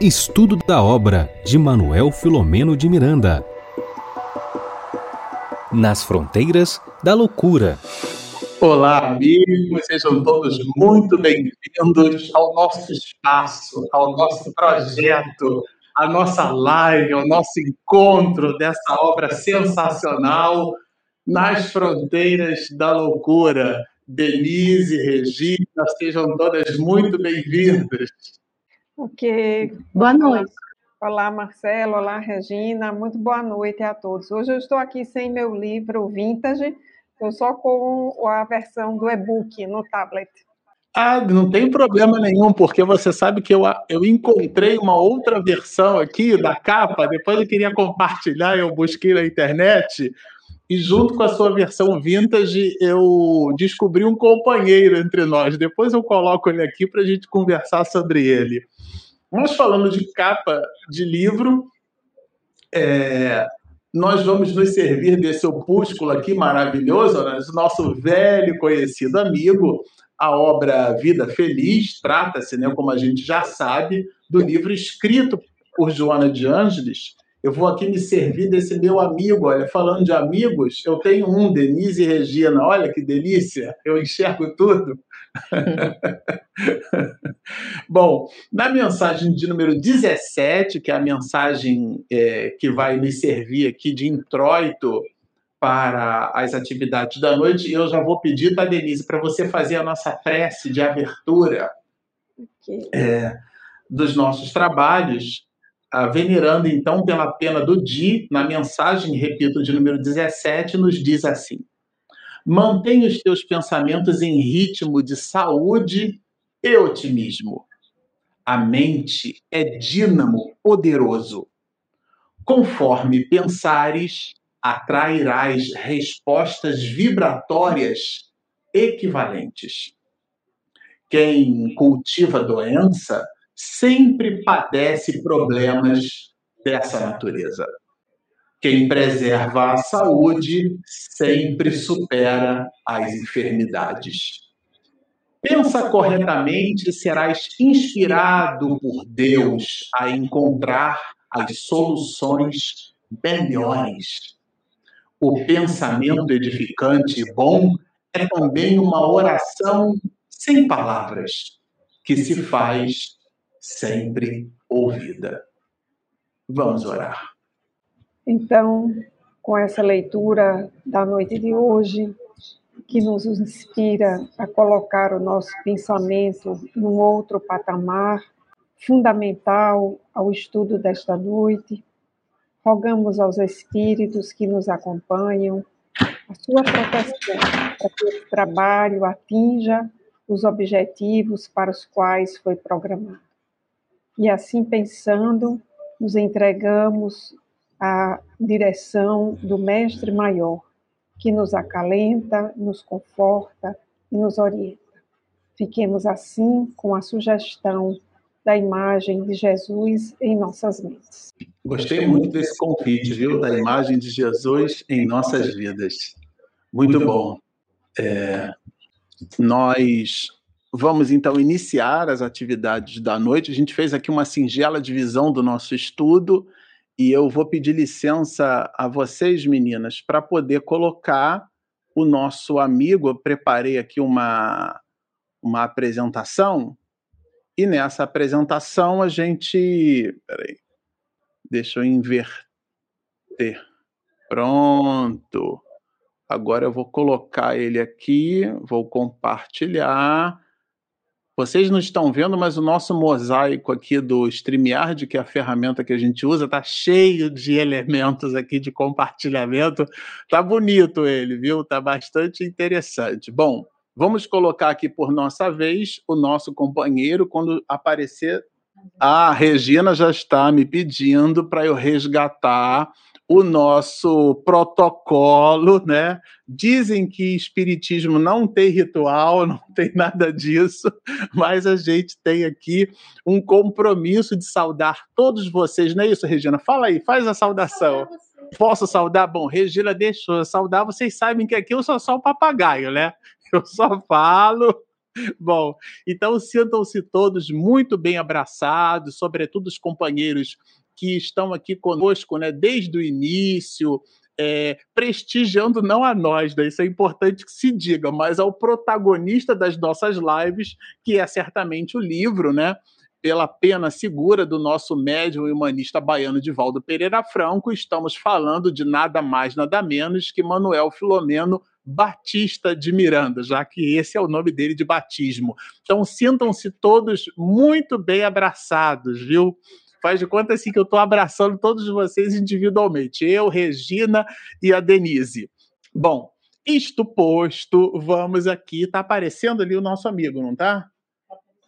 Estudo da obra de Manuel Filomeno de Miranda. Nas fronteiras da loucura. Olá, amigos, sejam todos muito bem-vindos ao nosso espaço, ao nosso projeto, à nossa live, ao nosso encontro dessa obra sensacional, Nas Fronteiras da Loucura. Denise, Regina, sejam todas muito bem-vindas. Ok. Boa noite. Olá, Marcelo. Olá, Regina. Muito boa noite a todos. Hoje eu estou aqui sem meu livro Vintage, estou só com a versão do e-book no tablet. Ah, não tem problema nenhum, porque você sabe que eu, eu encontrei uma outra versão aqui da capa, depois eu queria compartilhar, eu busquei na internet, e junto com a sua versão vintage, eu descobri um companheiro entre nós. Depois eu coloco ele aqui para a gente conversar sobre ele. Nós falando de capa de livro, é, nós vamos nos servir desse opúsculo aqui maravilhoso, né? nosso velho conhecido amigo, a obra Vida Feliz, trata-se, né, como a gente já sabe, do livro escrito por Joana de Ângeles, eu vou aqui me servir desse meu amigo. Olha, falando de amigos, eu tenho um, Denise e Regina. Olha que delícia, eu enxergo tudo. Bom, na mensagem de número 17, que é a mensagem é, que vai me servir aqui de introito para as atividades da noite, eu já vou pedir, tá, Denise, para você fazer a nossa prece de abertura okay. é, dos nossos trabalhos venerando então pela pena do Di, na mensagem, repito, de número 17, nos diz assim: Mantenha os teus pensamentos em ritmo de saúde e otimismo. A mente é dínamo poderoso. Conforme pensares, atrairás respostas vibratórias equivalentes. Quem cultiva doença sempre padece problemas dessa natureza. Quem preserva a saúde sempre supera as enfermidades. Pensa corretamente e serás inspirado por Deus a encontrar as soluções melhores. O pensamento edificante e bom é também uma oração sem palavras, que se faz sempre ouvida. Vamos orar. Então, com essa leitura da noite de hoje, que nos inspira a colocar o nosso pensamento num outro patamar, fundamental ao estudo desta noite, rogamos aos espíritos que nos acompanham a sua proteção para que o trabalho atinja os objetivos para os quais foi programado. E assim pensando, nos entregamos à direção do Mestre Maior, que nos acalenta, nos conforta e nos orienta. Fiquemos assim com a sugestão da imagem de Jesus em nossas mentes. Gostei muito desse convite, viu? Da imagem de Jesus em nossas vidas. Muito bom. É, nós Vamos então iniciar as atividades da noite. A gente fez aqui uma singela divisão do nosso estudo e eu vou pedir licença a vocês, meninas, para poder colocar o nosso amigo. Eu preparei aqui uma, uma apresentação e nessa apresentação a gente. Peraí, deixa eu inverter. Pronto. Agora eu vou colocar ele aqui, vou compartilhar. Vocês não estão vendo, mas o nosso mosaico aqui do StreamYard, que é a ferramenta que a gente usa, tá cheio de elementos aqui de compartilhamento. Tá bonito ele, viu? Tá bastante interessante. Bom, vamos colocar aqui por nossa vez o nosso companheiro quando aparecer. Ah, a Regina já está me pedindo para eu resgatar o nosso protocolo, né? Dizem que espiritismo não tem ritual, não tem nada disso, mas a gente tem aqui um compromisso de saudar todos vocês, não é isso, Regina? Fala aí, faz a saudação. Posso saudar? Bom, Regina deixou eu saudar, vocês sabem que aqui eu sou só o papagaio, né? Eu só falo Bom, então sintam-se todos muito bem abraçados, sobretudo os companheiros que estão aqui conosco, né, desde o início, é, prestigiando não a nós, né, isso é importante que se diga, mas ao protagonista das nossas lives, que é certamente o livro, né? Pela pena segura do nosso médium e humanista baiano Divaldo Pereira Franco, estamos falando de nada mais, nada menos que Manuel Filomeno Batista de Miranda, já que esse é o nome dele de batismo. Então sintam-se todos muito bem abraçados, viu? Faz de conta assim que eu estou abraçando todos vocês individualmente, eu, Regina e a Denise. Bom, isto posto, vamos aqui. Está aparecendo ali o nosso amigo, não está?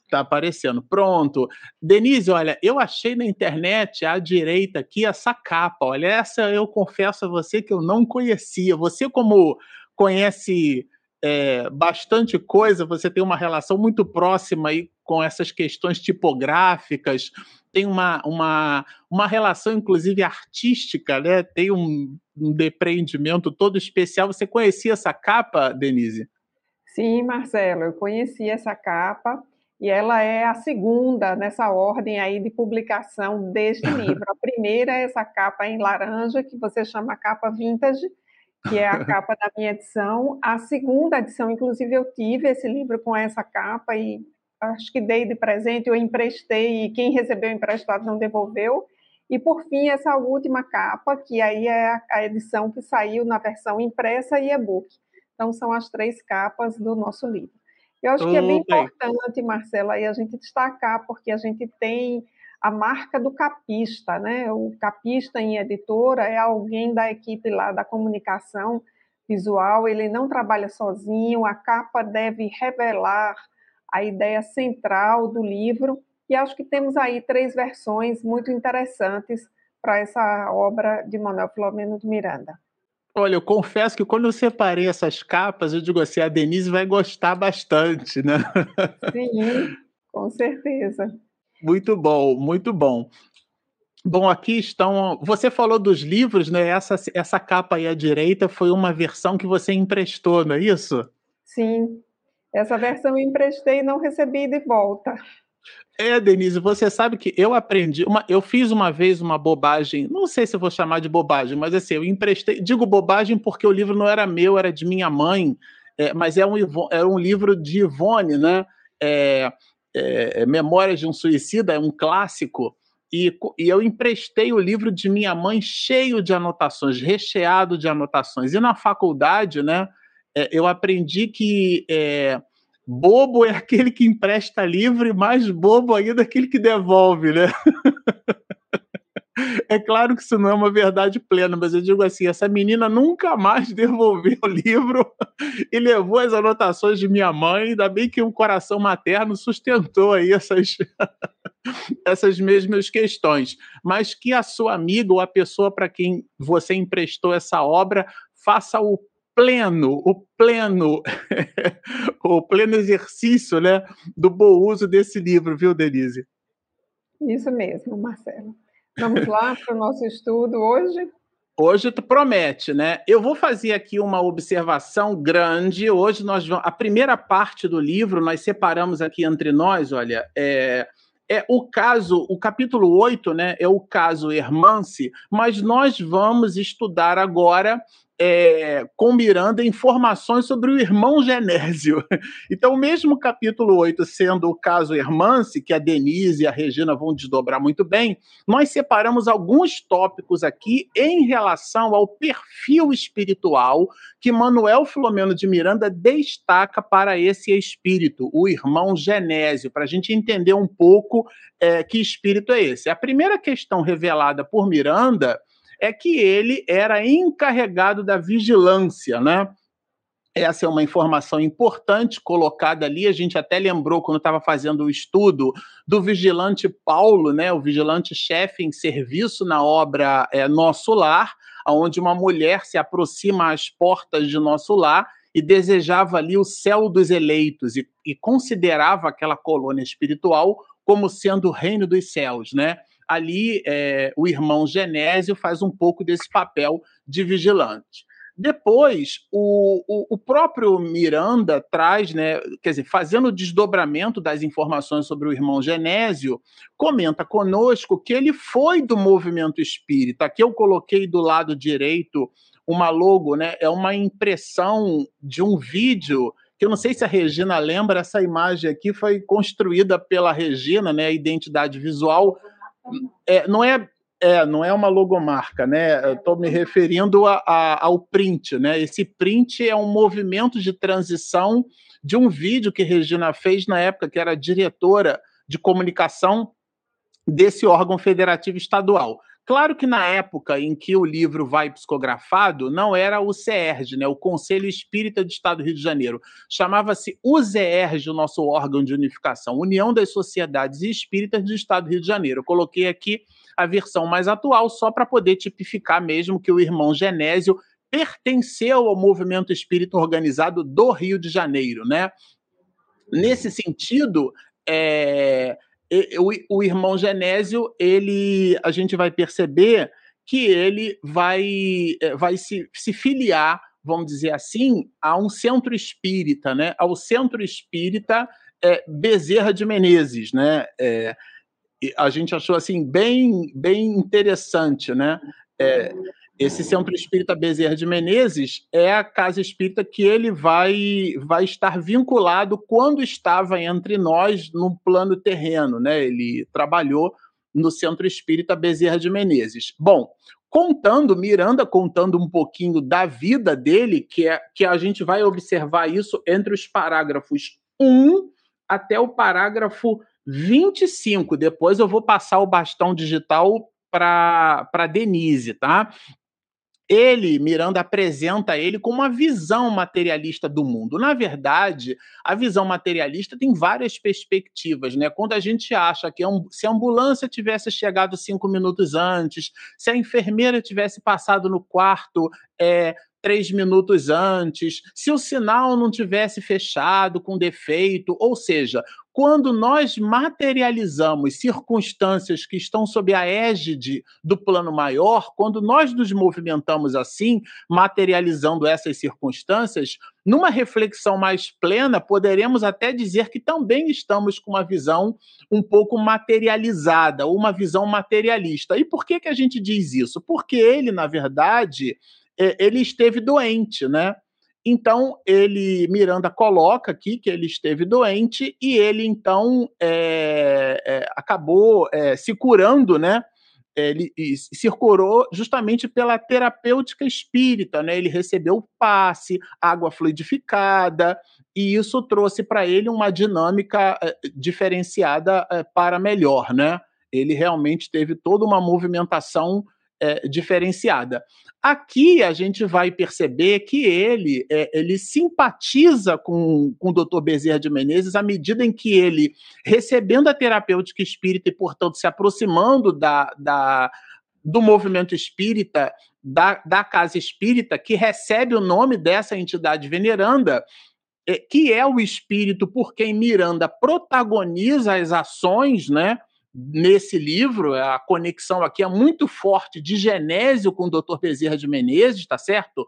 Está aparecendo. Pronto. Denise, olha, eu achei na internet à direita aqui essa capa. Olha, essa eu confesso a você que eu não conhecia. Você, como conhece é, bastante coisa, você tem uma relação muito próxima aí com essas questões tipográficas, tem uma, uma, uma relação, inclusive, artística, né? tem um, um depreendimento todo especial. Você conhecia essa capa, Denise? Sim, Marcelo, eu conheci essa capa e ela é a segunda nessa ordem aí de publicação deste livro. A primeira é essa capa em laranja, que você chama capa vintage, que é a capa da minha edição. A segunda edição, inclusive, eu tive esse livro com essa capa e acho que dei de presente, eu emprestei e quem recebeu emprestado não devolveu. E por fim, essa última capa, que aí é a edição que saiu na versão impressa e e-book. Então, são as três capas do nosso livro. Eu acho que é bem importante, Marcela, aí a gente destacar, porque a gente tem a marca do capista, né? O capista em editora é alguém da equipe lá da comunicação visual, ele não trabalha sozinho, a capa deve revelar a ideia central do livro, e acho que temos aí três versões muito interessantes para essa obra de Manuel Filomeno de Miranda. Olha, eu confesso que quando eu separei essas capas, eu digo assim, a Denise vai gostar bastante, né? Sim, com certeza. Muito bom, muito bom. Bom, aqui estão. Você falou dos livros, né? Essa, essa capa aí à direita foi uma versão que você emprestou, não é isso? Sim, essa versão eu emprestei e não recebi de volta. É, Denise, você sabe que eu aprendi, uma, eu fiz uma vez uma bobagem, não sei se vou chamar de bobagem, mas assim, eu emprestei, digo bobagem porque o livro não era meu, era de minha mãe, é, mas é um, é um livro de Ivone, né? É, é, é, Memórias de um Suicida, é um clássico, e, e, eu emprestei o livro de minha mãe cheio de anotações, recheado de anotações. E na faculdade, né, é, eu aprendi que é, bobo é aquele que empresta livro e mais bobo ainda é aquele que devolve, né? É claro que isso não é uma verdade plena, mas eu digo assim: essa menina nunca mais devolveu o livro e levou as anotações de minha mãe. Ainda bem que o coração materno sustentou aí essas, essas mesmas questões. Mas que a sua amiga ou a pessoa para quem você emprestou essa obra faça o pleno, o pleno, o pleno exercício né, do bom uso desse livro, viu, Denise? Isso mesmo, Marcelo. Vamos lá para o nosso estudo hoje? Hoje promete, né? Eu vou fazer aqui uma observação grande. Hoje nós vamos. A primeira parte do livro nós separamos aqui entre nós, olha, é, é o caso, o capítulo 8, né? É o caso Hermance, mas nós vamos estudar agora é, com Miranda informações sobre o irmão Genésio. Então, mesmo o capítulo 8 sendo o caso Hermance, que a Denise e a Regina vão desdobrar muito bem, nós separamos alguns tópicos aqui em relação ao perfil espiritual que Manuel Filomeno de Miranda destaca para esse espírito, o irmão Genésio, para a gente entender um pouco é, que espírito é esse. A primeira questão revelada por Miranda é que ele era encarregado da vigilância, né? Essa é uma informação importante colocada ali. A gente até lembrou quando estava fazendo o estudo do vigilante Paulo, né, o vigilante-chefe em serviço na obra é, Nosso Lar, onde uma mulher se aproxima às portas de Nosso Lar e desejava ali o céu dos eleitos e, e considerava aquela colônia espiritual como sendo o reino dos céus, né? Ali é, o irmão Genésio faz um pouco desse papel de vigilante. Depois, o, o, o, próprio Miranda traz, né, quer dizer, fazendo o desdobramento das informações sobre o irmão Genésio, comenta conosco que ele foi do movimento espírita. Aqui eu coloquei do lado direito uma logo, né, é uma impressão de um vídeo que eu não sei se a Regina lembra, essa imagem aqui foi construída pela Regina, né, a identidade visual. É, não é é, não é uma logomarca, né? Estou me referindo a, a, ao print, né? Esse print é um movimento de transição de um vídeo que Regina fez na época que era diretora de comunicação desse órgão federativo estadual. Claro que na época em que o livro vai psicografado, não era o CERJ, né, o Conselho Espírita do Estado do Rio de Janeiro. Chamava-se UZERJ, o nosso órgão de unificação, União das Sociedades Espíritas do Estado do Rio de Janeiro. Eu coloquei aqui a versão mais atual, só para poder tipificar mesmo que o irmão Genésio pertenceu ao movimento espírita organizado do Rio de Janeiro, né? Nesse sentido, é, o, o irmão Genésio, ele, a gente vai perceber que ele vai, é, vai se, se filiar, vamos dizer assim, a um centro espírita, né? Ao centro espírita é, Bezerra de Menezes, né? É, a gente achou assim bem, bem interessante, né? É, esse Centro Espírita Bezerra de Menezes é a casa espírita que ele vai, vai estar vinculado quando estava entre nós no plano terreno, né? Ele trabalhou no Centro Espírita Bezerra de Menezes. Bom, contando, Miranda contando um pouquinho da vida dele, que é que a gente vai observar isso entre os parágrafos 1 até o parágrafo 25. Depois eu vou passar o bastão digital para Denise, tá? Ele, Miranda, apresenta ele com uma visão materialista do mundo. Na verdade, a visão materialista tem várias perspectivas, né? Quando a gente acha que se a ambulância tivesse chegado cinco minutos antes, se a enfermeira tivesse passado no quarto é, três minutos antes, se o sinal não tivesse fechado com defeito, ou seja, quando nós materializamos circunstâncias que estão sob a égide do plano maior, quando nós nos movimentamos assim, materializando essas circunstâncias, numa reflexão mais plena, poderemos até dizer que também estamos com uma visão um pouco materializada, uma visão materialista. E por que, que a gente diz isso? Porque ele, na verdade, ele esteve doente, né? Então, ele, Miranda coloca aqui que ele esteve doente e ele, então, é, é, acabou é, se curando, né? Ele se curou justamente pela terapêutica espírita, né? Ele recebeu passe, água fluidificada, e isso trouxe para ele uma dinâmica é, diferenciada é, para melhor, né? Ele realmente teve toda uma movimentação é, diferenciada. Aqui a gente vai perceber que ele, é, ele simpatiza com, com o Dr. Bezerra de Menezes à medida em que ele, recebendo a terapêutica espírita e, portanto, se aproximando da, da, do movimento espírita, da, da casa espírita, que recebe o nome dessa entidade veneranda, é, que é o espírito por quem Miranda protagoniza as ações, né? Nesse livro, a conexão aqui é muito forte de Genésio com o Dr. Bezerra de Menezes, tá certo?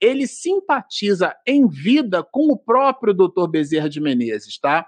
Ele simpatiza em vida com o próprio Dr. Bezerra de Menezes, tá?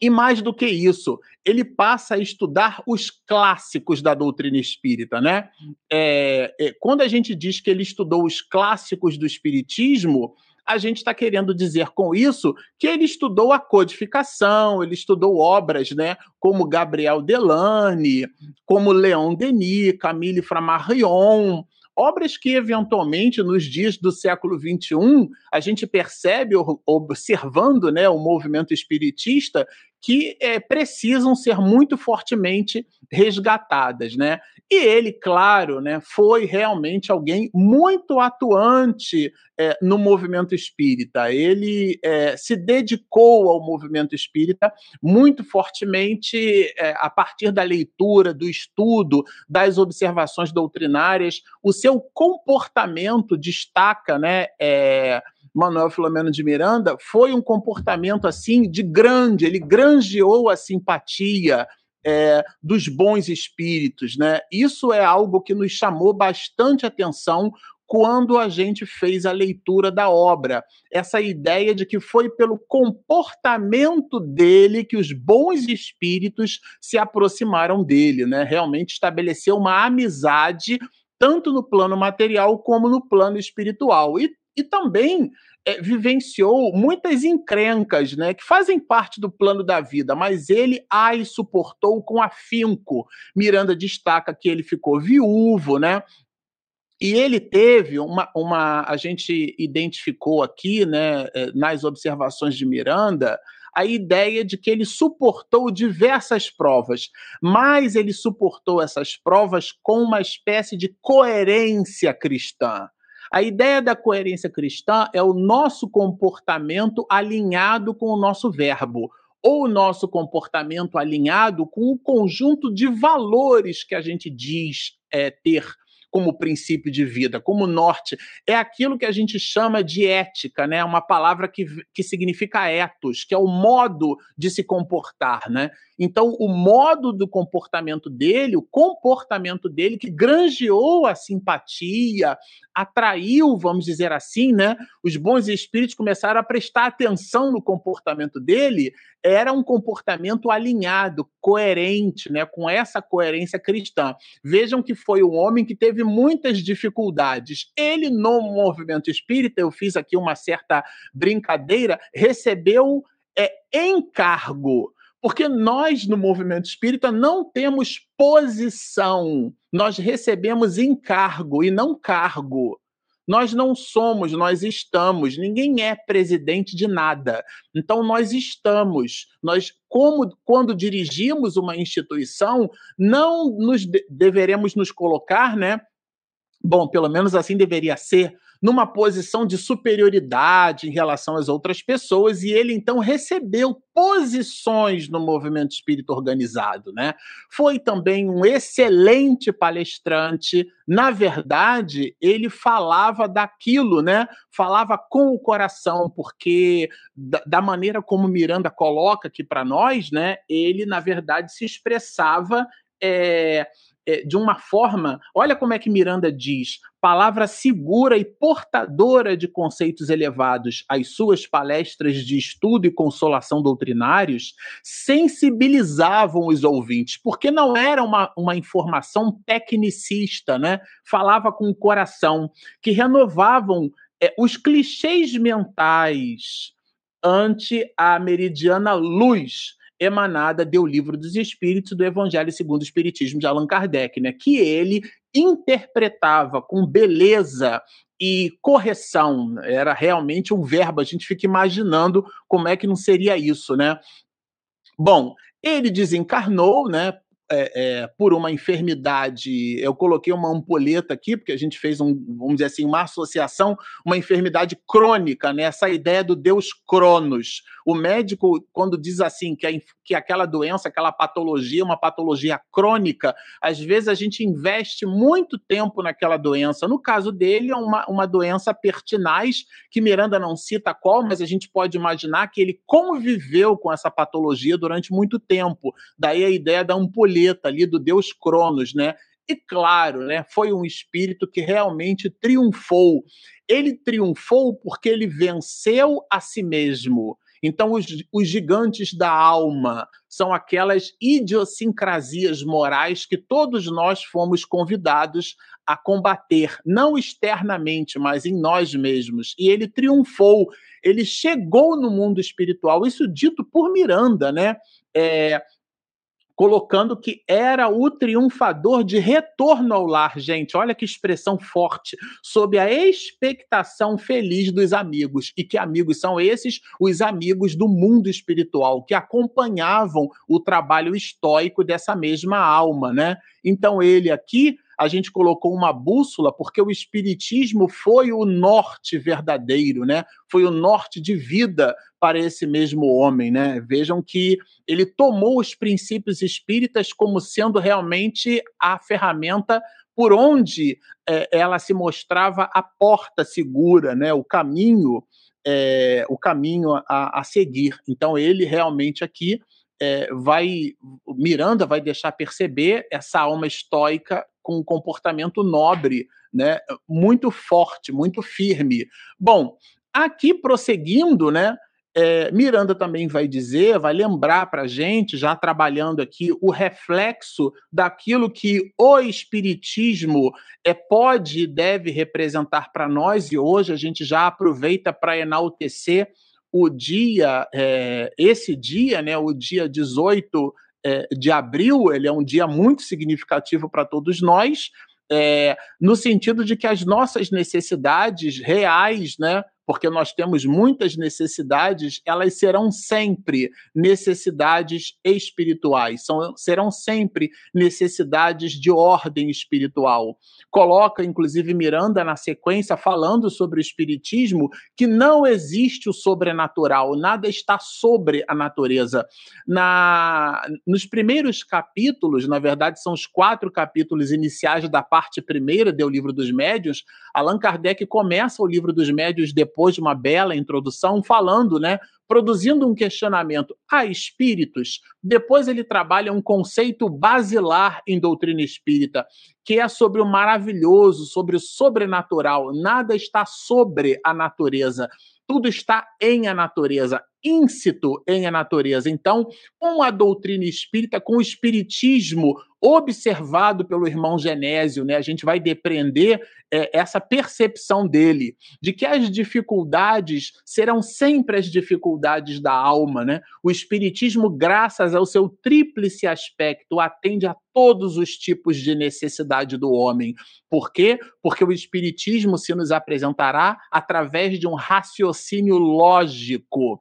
E mais do que isso, ele passa a estudar os clássicos da doutrina espírita, né? É, é, quando a gente diz que ele estudou os clássicos do espiritismo, a gente está querendo dizer com isso que ele estudou a codificação, ele estudou obras, né, como Gabriel Delane, como Leon Denis, Camille Flammarion, obras que eventualmente nos dias do século XXI a gente percebe observando né, o movimento espiritista que é, precisam ser muito fortemente resgatadas, né? E ele, claro, né, foi realmente alguém muito atuante é, no movimento espírita. Ele é, se dedicou ao movimento espírita muito fortemente é, a partir da leitura, do estudo, das observações doutrinárias. O seu comportamento destaca, né? Manuel Filomeno de Miranda foi um comportamento assim de grande, ele granjeou a simpatia é, dos bons espíritos, né? Isso é algo que nos chamou bastante atenção quando a gente fez a leitura da obra. Essa ideia de que foi pelo comportamento dele que os bons espíritos se aproximaram dele, né? Realmente estabeleceu uma amizade tanto no plano material como no plano espiritual. E, e também é, vivenciou muitas encrencas, né, que fazem parte do plano da vida, mas ele as suportou com afinco. Miranda destaca que ele ficou viúvo, né? E ele teve uma, uma a gente identificou aqui, né, é, nas observações de Miranda, a ideia de que ele suportou diversas provas, mas ele suportou essas provas com uma espécie de coerência cristã. A ideia da coerência cristã é o nosso comportamento alinhado com o nosso verbo, ou o nosso comportamento alinhado com o conjunto de valores que a gente diz é, ter como princípio de vida, como norte, é aquilo que a gente chama de ética, né? Uma palavra que, que significa ethos, que é o modo de se comportar, né? Então, o modo do comportamento dele, o comportamento dele que granjeou a simpatia, atraiu, vamos dizer assim, né? Os bons espíritos começaram a prestar atenção no comportamento dele, era um comportamento alinhado, coerente, né? Com essa coerência cristã. Vejam que foi um homem que teve muitas dificuldades. Ele, no movimento espírita, eu fiz aqui uma certa brincadeira, recebeu é, encargo porque nós, no movimento espírita, não temos posição, nós recebemos encargo e não cargo. Nós não somos, nós estamos. Ninguém é presidente de nada. Então nós estamos. Nós, como quando dirigimos uma instituição, não nos deveremos nos colocar, né? Bom, pelo menos assim deveria ser numa posição de superioridade em relação às outras pessoas, e ele então recebeu posições no movimento espírita organizado, né? Foi também um excelente palestrante. Na verdade, ele falava daquilo, né? Falava com o coração, porque da, da maneira como Miranda coloca aqui para nós, né? Ele na verdade se expressava é, é, de uma forma, olha como é que Miranda diz, palavra segura e portadora de conceitos elevados, as suas palestras de estudo e consolação doutrinários sensibilizavam os ouvintes, porque não era uma, uma informação tecnicista, né? Falava com o coração, que renovavam é, os clichês mentais ante a meridiana luz emanada do Livro dos Espíritos do Evangelho segundo o Espiritismo de Allan Kardec, né? Que ele interpretava com beleza e correção. Era realmente um verbo. A gente fica imaginando como é que não seria isso, né? Bom, ele desencarnou, né? É, é, por uma enfermidade, eu coloquei uma ampulheta aqui, porque a gente fez um, vamos dizer assim, uma associação, uma enfermidade crônica, né? Essa ideia do Deus Cronos. O médico, quando diz assim que, a, que aquela doença, aquela patologia, uma patologia crônica, às vezes a gente investe muito tempo naquela doença. No caso dele, é uma, uma doença pertinaz, que Miranda não cita qual, mas a gente pode imaginar que ele conviveu com essa patologia durante muito tempo. Daí a ideia da ali do deus Cronos, né? E claro, né, foi um espírito que realmente triunfou. Ele triunfou porque ele venceu a si mesmo. Então, os, os, gigantes da alma são aquelas idiosincrasias morais que todos nós fomos convidados a combater, não externamente, mas em nós mesmos. E ele triunfou, ele chegou no mundo espiritual, isso dito por Miranda, né? É, colocando que era o triunfador de retorno ao lar, gente. Olha que expressão forte, sob a expectação feliz dos amigos. E que amigos são esses? Os amigos do mundo espiritual, que acompanhavam o trabalho estoico dessa mesma alma, né? Então ele aqui a gente colocou uma bússola porque o espiritismo foi o norte verdadeiro, né? Foi o norte de vida para esse mesmo homem, né? Vejam que ele tomou os princípios espíritas como sendo realmente a ferramenta por onde é, ela se mostrava a porta segura, né? O caminho, é, o caminho a, a seguir. Então ele realmente aqui é, vai Miranda vai deixar perceber essa alma estoica com um comportamento nobre, né? Muito forte, muito firme. Bom, aqui prosseguindo, né? É, Miranda também vai dizer, vai lembrar para a gente, já trabalhando aqui, o reflexo daquilo que o Espiritismo é, pode e deve representar para nós, e hoje a gente já aproveita para enaltecer o dia, é, esse dia, né, o dia 18 é, de abril, ele é um dia muito significativo para todos nós, é, no sentido de que as nossas necessidades reais, né, porque nós temos muitas necessidades, elas serão sempre necessidades espirituais, são, serão sempre necessidades de ordem espiritual. Coloca, inclusive, Miranda na sequência, falando sobre o espiritismo, que não existe o sobrenatural, nada está sobre a natureza. Na, nos primeiros capítulos, na verdade, são os quatro capítulos iniciais da parte primeira do Livro dos Médios, Allan Kardec começa o Livro dos Médios depois depois de uma bela introdução, falando, né, produzindo um questionamento a espíritos. Depois ele trabalha um conceito basilar em doutrina espírita, que é sobre o maravilhoso, sobre o sobrenatural. Nada está sobre a natureza tudo está em a natureza, íncito em a natureza. Então, com a doutrina espírita, com o espiritismo observado pelo irmão Genésio, né, a gente vai depreender é, essa percepção dele de que as dificuldades serão sempre as dificuldades da alma, né? O espiritismo, graças ao seu tríplice aspecto, atende a todos os tipos de necessidade do homem. Por quê? Porque o espiritismo se nos apresentará através de um raciocínio lógico,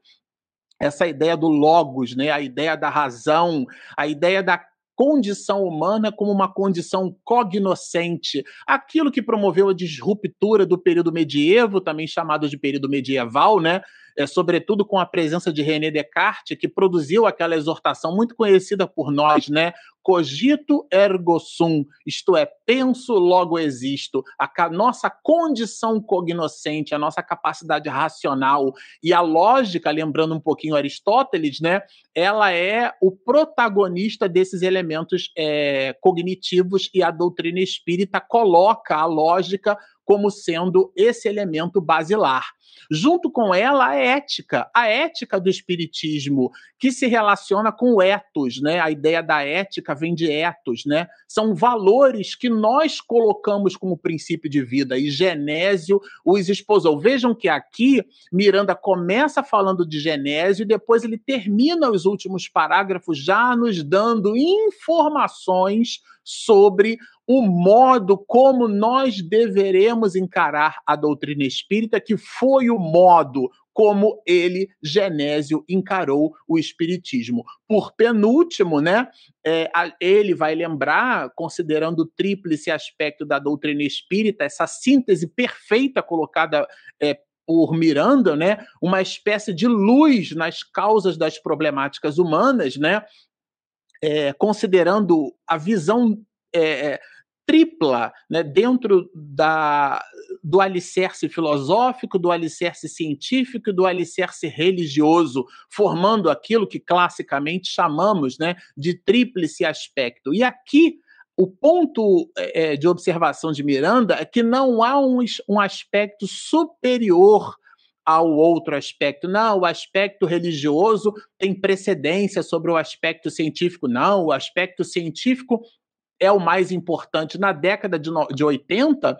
essa ideia do logos, né? a ideia da razão, a ideia da condição humana como uma condição cognoscente, aquilo que promoveu a disruptura do período medievo, também chamado de período medieval, né? É, sobretudo com a presença de René Descartes, que produziu aquela exortação muito conhecida por nós, né? Cogito ergo sum, isto é, penso, logo existo. A nossa condição cognoscente, a nossa capacidade racional e a lógica, lembrando um pouquinho Aristóteles, né? Ela é o protagonista desses elementos é, cognitivos e a doutrina espírita coloca a lógica como sendo esse elemento basilar. Junto com ela, a ética, a ética do espiritismo, que se relaciona com o ethos, né? A ideia da ética vem de ethos, né? São valores que nós colocamos como princípio de vida e Genésio os esposou. Vejam que aqui Miranda começa falando de Genésio e depois ele termina os últimos parágrafos já nos dando informações sobre o modo como nós deveremos encarar a doutrina espírita, que foi o modo como ele, Genésio, encarou o espiritismo. Por penúltimo, né, é, ele vai lembrar, considerando o tríplice aspecto da doutrina espírita, essa síntese perfeita colocada é, por Miranda, né, uma espécie de luz nas causas das problemáticas humanas, né, é, considerando a visão é, tripla né, dentro da, do alicerce filosófico, do alicerce científico e do alicerce religioso, formando aquilo que classicamente chamamos né, de tríplice aspecto. E aqui o ponto é, de observação de Miranda é que não há um, um aspecto superior ao outro aspecto. Não, o aspecto religioso tem precedência sobre o aspecto científico. Não, o aspecto científico é o mais importante. Na década de, no, de 80,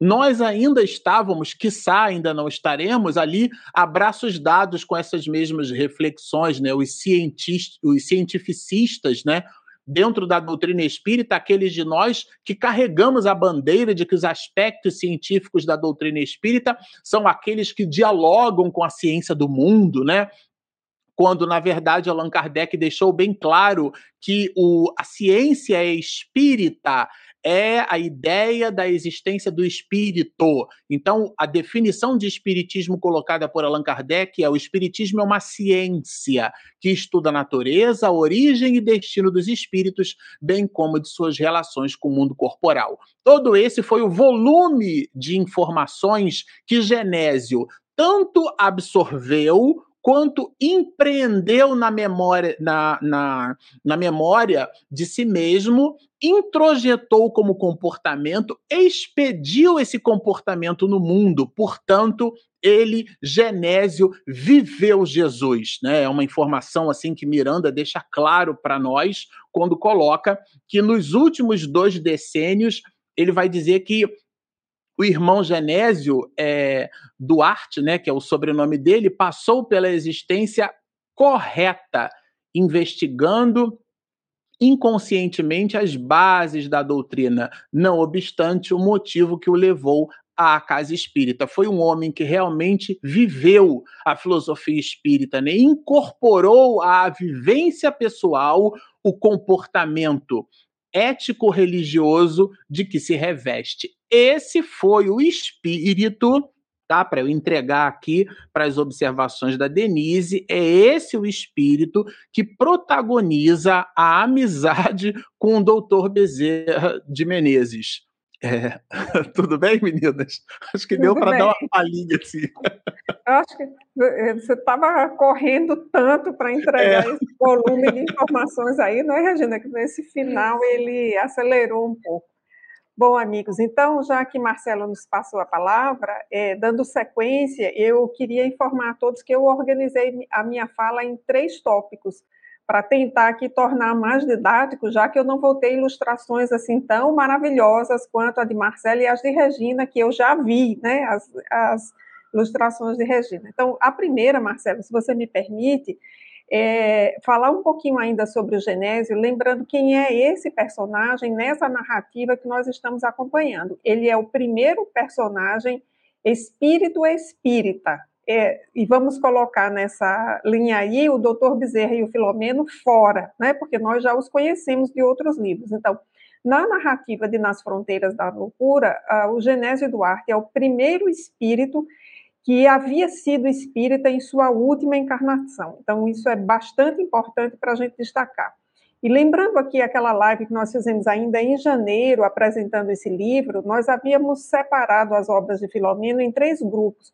nós ainda estávamos, quiçá ainda não estaremos, ali abraços dados com essas mesmas reflexões, né? os, cientistas, os cientificistas, né? Dentro da doutrina espírita, aqueles de nós que carregamos a bandeira de que os aspectos científicos da doutrina espírita são aqueles que dialogam com a ciência do mundo, né? quando, na verdade, Allan Kardec deixou bem claro que o, a ciência é espírita, é a ideia da existência do espírito. Então, a definição de espiritismo colocada por Allan Kardec é o espiritismo é uma ciência que estuda a natureza, a origem e destino dos espíritos, bem como de suas relações com o mundo corporal. Todo esse foi o volume de informações que Genésio tanto absorveu quanto empreendeu na memória, na, na, na memória de si mesmo, introjetou como comportamento, expediu esse comportamento no mundo. Portanto, ele, Genésio, viveu Jesus. Né? É uma informação assim que Miranda deixa claro para nós quando coloca que nos últimos dois decênios ele vai dizer que o irmão Genésio é, Duarte, né, que é o sobrenome dele, passou pela existência correta, investigando inconscientemente as bases da doutrina, não obstante o motivo que o levou à casa espírita. Foi um homem que realmente viveu a filosofia espírita, né? incorporou à vivência pessoal o comportamento ético-religioso de que se reveste. Esse foi o espírito, tá? Para eu entregar aqui para as observações da Denise, é esse o espírito que protagoniza a amizade com o doutor Bezerra de Menezes. É. Tudo bem, meninas? Acho que Tudo deu para dar uma palhinha assim. Eu acho que eh, você estava correndo tanto para entregar é. esse volume de informações aí, não é, Regina? Que nesse final ele acelerou um pouco. Bom, amigos, então, já que Marcelo nos passou a palavra, é, dando sequência, eu queria informar a todos que eu organizei a minha fala em três tópicos para tentar aqui tornar mais didático, já que eu não vou ter ilustrações assim tão maravilhosas quanto a de Marcela e as de Regina, que eu já vi, né, as, as ilustrações de Regina. Então, a primeira, Marcela, se você me permite, é, falar um pouquinho ainda sobre o Genésio, lembrando quem é esse personagem nessa narrativa que nós estamos acompanhando. Ele é o primeiro personagem espírito espírita, é, e vamos colocar nessa linha aí o doutor Bezerra e o Filomeno fora, né, porque nós já os conhecemos de outros livros. Então, na narrativa de Nas Fronteiras da Loucura, uh, o Genésio Duarte é o primeiro espírito que havia sido espírita em sua última encarnação. Então, isso é bastante importante para a gente destacar. E lembrando aqui aquela live que nós fizemos ainda em janeiro, apresentando esse livro, nós havíamos separado as obras de Filomeno em três grupos.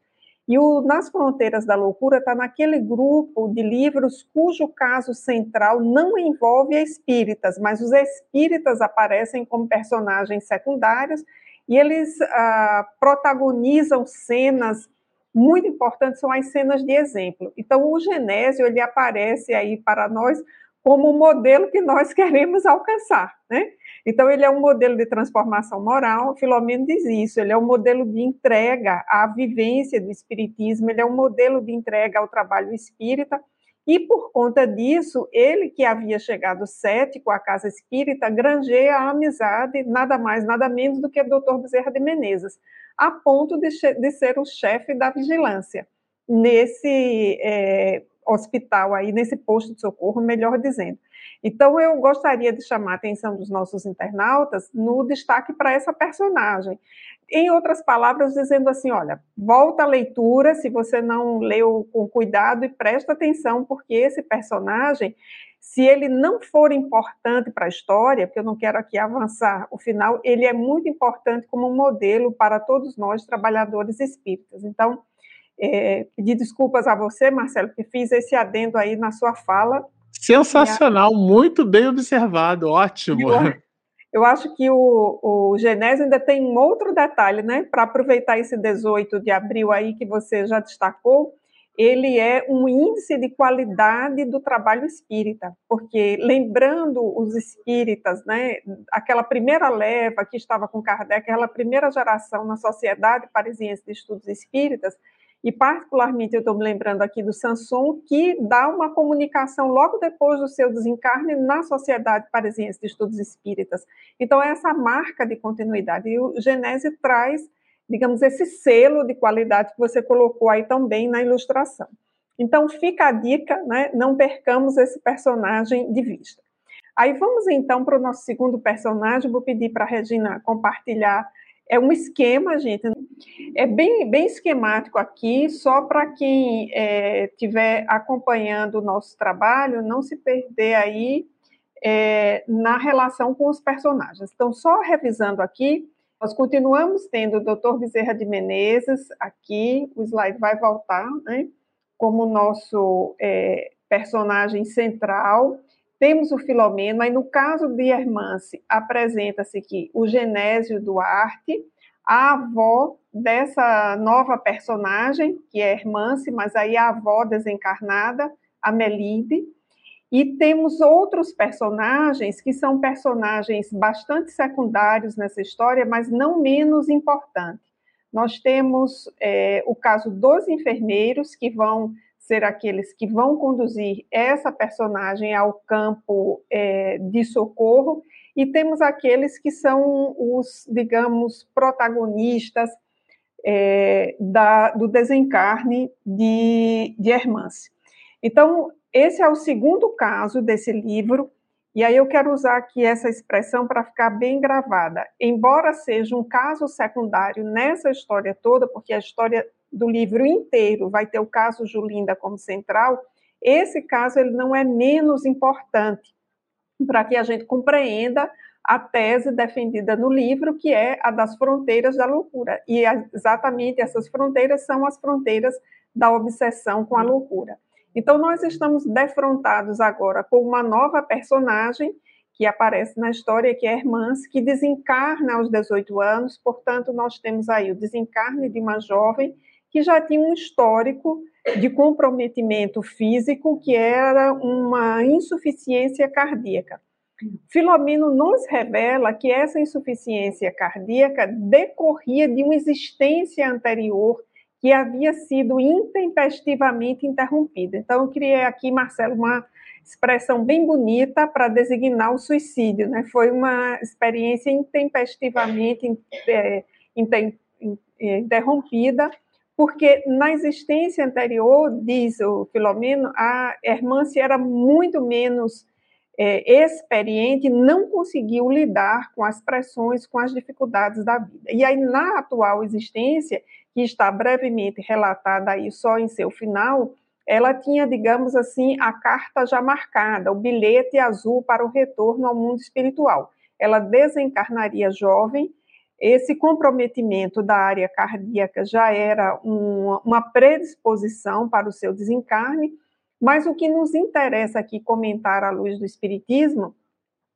E o Nas Fronteiras da Loucura está naquele grupo de livros cujo caso central não envolve espíritas, mas os espíritas aparecem como personagens secundários e eles ah, protagonizam cenas muito importantes, são as cenas de exemplo. Então, o Genésio, ele aparece aí para nós como o modelo que nós queremos alcançar, né? Então, ele é um modelo de transformação moral, Filomeno diz isso, ele é um modelo de entrega à vivência do espiritismo, ele é um modelo de entrega ao trabalho espírita, e por conta disso, ele que havia chegado cético à casa espírita, granjeia a amizade, nada mais, nada menos do que o doutor Bezerra de Menezes, a ponto de, de ser o chefe da vigilância nesse é, hospital aí, nesse posto de socorro, melhor dizendo. Então, eu gostaria de chamar a atenção dos nossos internautas no destaque para essa personagem. Em outras palavras, dizendo assim: olha, volta à leitura se você não leu com cuidado e presta atenção, porque esse personagem, se ele não for importante para a história, porque eu não quero aqui avançar o final, ele é muito importante como modelo para todos nós, trabalhadores espíritas. Então, é, pedir desculpas a você, Marcelo, que fiz esse adendo aí na sua fala, Sensacional, muito bem observado, ótimo. Eu, eu acho que o, o Genésio ainda tem um outro detalhe, né? Para aproveitar esse 18 de abril aí que você já destacou, ele é um índice de qualidade do trabalho espírita, porque lembrando os espíritas, né, aquela primeira leva que estava com Kardec, aquela primeira geração na Sociedade Parisiense de Estudos Espíritas, e particularmente eu estou me lembrando aqui do Samson, que dá uma comunicação logo depois do seu desencarne na Sociedade Parisiense de Estudos Espíritas. Então, é essa marca de continuidade. E o Genese traz, digamos, esse selo de qualidade que você colocou aí também na ilustração. Então, fica a dica, né? não percamos esse personagem de vista. Aí vamos então para o nosso segundo personagem, vou pedir para a Regina compartilhar é um esquema, gente, é bem, bem esquemático aqui, só para quem estiver é, acompanhando o nosso trabalho, não se perder aí é, na relação com os personagens. Então, só revisando aqui, nós continuamos tendo o Dr. Bezerra de Menezes aqui, o slide vai voltar, né? como nosso é, personagem central. Temos o Filomeno, mas no caso de Hermance, apresenta-se que o Genésio Duarte, a avó dessa nova personagem, que é Hermance, mas aí a avó desencarnada, a Melide, e temos outros personagens que são personagens bastante secundários nessa história, mas não menos importantes. Nós temos é, o caso dos enfermeiros, que vão ser aqueles que vão conduzir essa personagem ao campo é, de socorro, e temos aqueles que são os, digamos, protagonistas é, da, do desencarne de, de Hermance. Então, esse é o segundo caso desse livro, e aí eu quero usar aqui essa expressão para ficar bem gravada. Embora seja um caso secundário nessa história toda, porque a história do livro inteiro vai ter o caso Julinda como central, esse caso ele não é menos importante para que a gente compreenda a tese defendida no livro, que é a das fronteiras da loucura. E exatamente essas fronteiras são as fronteiras da obsessão com a loucura. Então, nós estamos defrontados agora com uma nova personagem que aparece na história, que é Hermance, que desencarna aos 18 anos, portanto, nós temos aí o desencarne de uma jovem que já tinha um histórico de comprometimento físico, que era uma insuficiência cardíaca. Filomeno nos revela que essa insuficiência cardíaca decorria de uma existência anterior que havia sido intempestivamente interrompida. Então, eu criei aqui, Marcelo, uma expressão bem bonita para designar o suicídio. Né? Foi uma experiência intempestivamente é, interrompida, porque na existência anterior, diz o Filomeno, a Hermância era muito menos é, experiente, não conseguiu lidar com as pressões, com as dificuldades da vida. E aí, na atual existência, que está brevemente relatada aí só em seu final, ela tinha, digamos assim, a carta já marcada, o bilhete azul para o retorno ao mundo espiritual. Ela desencarnaria jovem, esse comprometimento da área cardíaca já era uma, uma predisposição para o seu desencarne, mas o que nos interessa aqui comentar à luz do Espiritismo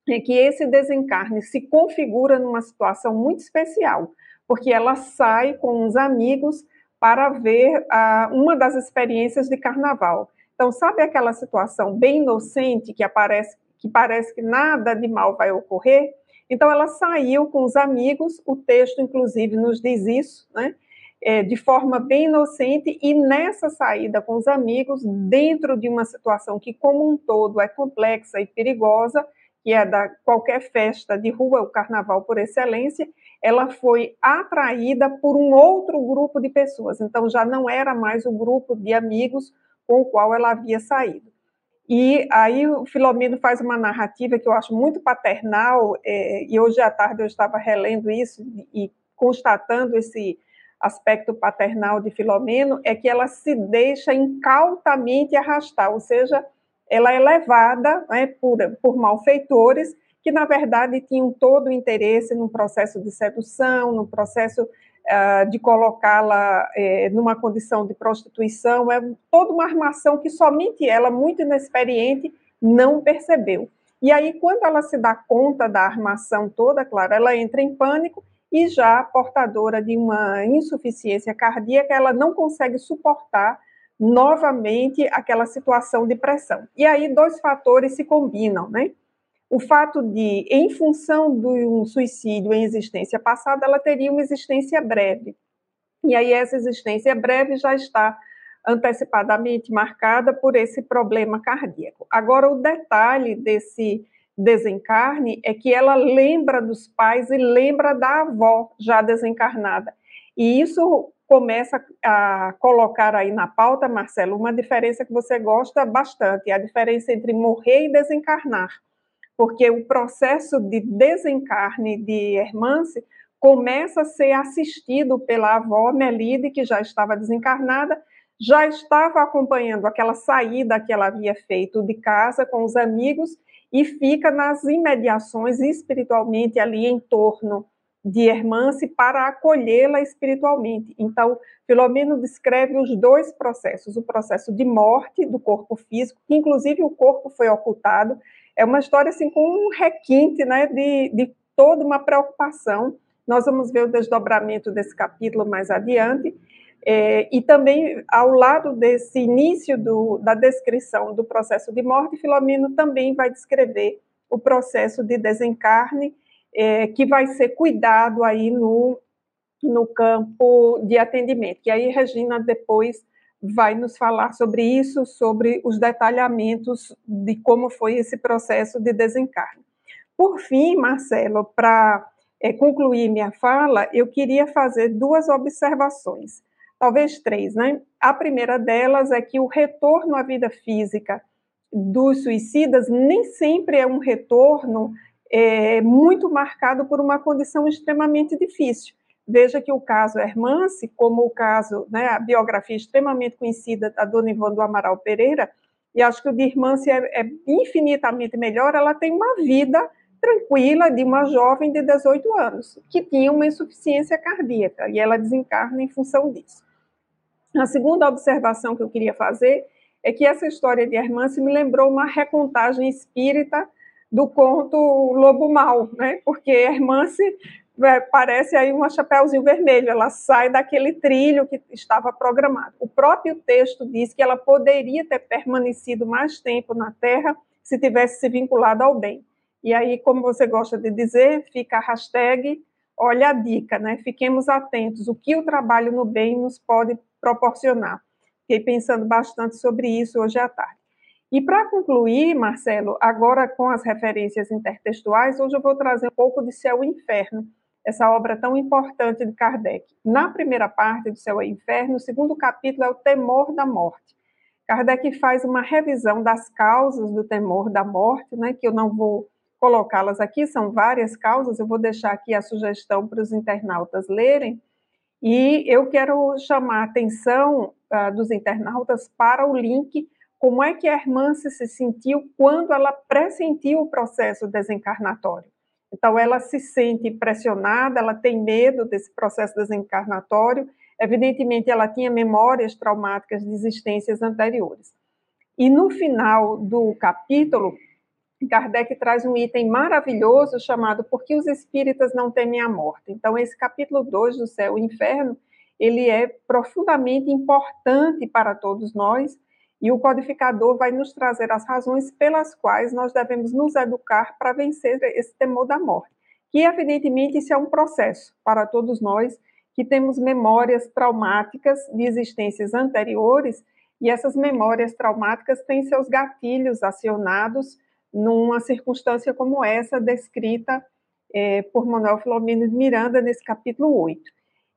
é que esse desencarne se configura numa situação muito especial, porque ela sai com uns amigos para ver uh, uma das experiências de carnaval. Então, sabe aquela situação bem inocente que aparece, que parece que nada de mal vai ocorrer? Então, ela saiu com os amigos, o texto, inclusive, nos diz isso, né? É, de forma bem inocente, e nessa saída com os amigos, dentro de uma situação que, como um todo, é complexa e perigosa, que é da qualquer festa de rua, o carnaval por excelência, ela foi atraída por um outro grupo de pessoas. Então já não era mais o grupo de amigos com o qual ela havia saído. E aí o Filomeno faz uma narrativa que eu acho muito paternal, é, e hoje à tarde eu estava relendo isso e constatando esse aspecto paternal de Filomeno, é que ela se deixa incautamente arrastar, ou seja, ela é levada né, por, por malfeitores que, na verdade, tinham todo o interesse no processo de sedução, no processo de colocá-la eh, numa condição de prostituição. É toda uma armação que somente ela, muito inexperiente, não percebeu. E aí, quando ela se dá conta da armação toda, claro, ela entra em pânico e já portadora de uma insuficiência cardíaca, ela não consegue suportar novamente aquela situação de pressão. E aí dois fatores se combinam, né? O fato de, em função de um suicídio em existência passada, ela teria uma existência breve. E aí essa existência breve já está antecipadamente marcada por esse problema cardíaco. Agora, o detalhe desse desencarne é que ela lembra dos pais e lembra da avó já desencarnada. E isso começa a colocar aí na pauta, Marcelo, uma diferença que você gosta bastante, a diferença entre morrer e desencarnar. Porque o processo de desencarne de Hermance começa a ser assistido pela avó Melide, que já estava desencarnada, já estava acompanhando aquela saída que ela havia feito de casa com os amigos e fica nas imediações espiritualmente ali em torno de Hermance para acolhê-la espiritualmente. Então, Filomeno descreve os dois processos, o processo de morte do corpo físico, que inclusive o corpo foi ocultado, é uma história assim com um requinte né, de, de toda uma preocupação. Nós vamos ver o desdobramento desse capítulo mais adiante, é, e também, ao lado desse início do, da descrição do processo de morte, Filomeno também vai descrever o processo de desencarne, é, que vai ser cuidado aí no, no campo de atendimento. E aí, Regina, depois vai nos falar sobre isso, sobre os detalhamentos de como foi esse processo de desencarne. Por fim, Marcelo, para é, concluir minha fala, eu queria fazer duas observações, talvez três, né? A primeira delas é que o retorno à vida física dos suicidas nem sempre é um retorno é, muito marcado por uma condição extremamente difícil. Veja que o caso Hermance, como o caso, né, a biografia extremamente conhecida da Dona Ivone do Amaral Pereira, e acho que o de Hermance é, é infinitamente melhor, ela tem uma vida tranquila de uma jovem de 18 anos, que tinha uma insuficiência cardíaca, e ela desencarna em função disso. A segunda observação que eu queria fazer é que essa história de Hermance me lembrou uma recontagem espírita do conto Lobo Mal, né? Porque Hermance parece aí uma chapéuzinho vermelho, ela sai daquele trilho que estava programado. O próprio texto diz que ela poderia ter permanecido mais tempo na Terra se tivesse se vinculado ao bem. E aí, como você gosta de dizer, fica a hashtag, olha a dica, né? Fiquemos atentos, o que o trabalho no bem nos pode proporcionar. Fiquei pensando bastante sobre isso hoje à tarde. E para concluir, Marcelo, agora com as referências intertextuais, hoje eu vou trazer um pouco de Céu e Inferno, essa obra tão importante de Kardec. Na primeira parte do Céu e Inferno, o segundo capítulo é o temor da morte. Kardec faz uma revisão das causas do temor da morte, né, que eu não vou colocá-las aqui, são várias causas, eu vou deixar aqui a sugestão para os internautas lerem. E eu quero chamar a atenção uh, dos internautas para o link como é que a irmã se sentiu quando ela pressentiu o processo desencarnatório. Então, ela se sente pressionada, ela tem medo desse processo desencarnatório. Evidentemente, ela tinha memórias traumáticas de existências anteriores. E no final do capítulo, Kardec traz um item maravilhoso chamado Por que os espíritas não temem a morte? Então, esse capítulo 2 do Céu e Inferno, ele é profundamente importante para todos nós, e o codificador vai nos trazer as razões pelas quais nós devemos nos educar para vencer esse temor da morte. Que, evidentemente, isso é um processo para todos nós que temos memórias traumáticas de existências anteriores, e essas memórias traumáticas têm seus gatilhos acionados numa circunstância como essa descrita é, por Manuel Filomeno de Miranda nesse capítulo 8.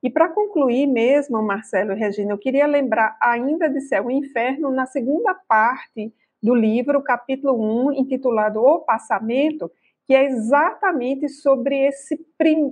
E para concluir mesmo, Marcelo e Regina, eu queria lembrar ainda de Céu e Inferno, na segunda parte do livro, capítulo 1, intitulado O Passamento, que é exatamente sobre esse,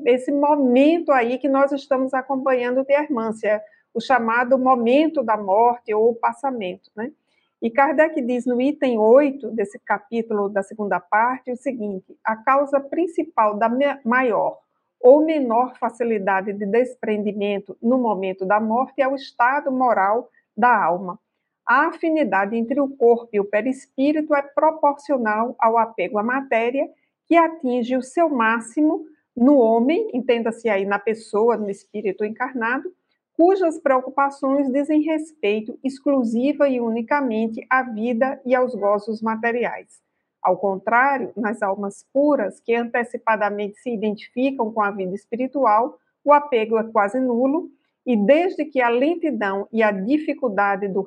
esse momento aí que nós estamos acompanhando de Hermância, o chamado momento da morte ou passamento, né? E Kardec diz no item 8 desse capítulo da segunda parte o seguinte: a causa principal da maior ou menor facilidade de desprendimento no momento da morte é o estado moral da alma. A afinidade entre o corpo e o perispírito é proporcional ao apego à matéria, que atinge o seu máximo no homem, entenda-se aí na pessoa, no espírito encarnado, cujas preocupações dizem respeito exclusiva e unicamente à vida e aos gozos materiais. Ao contrário, nas almas puras, que antecipadamente se identificam com a vida espiritual, o apego é quase nulo, e desde que a lentidão e a dificuldade do,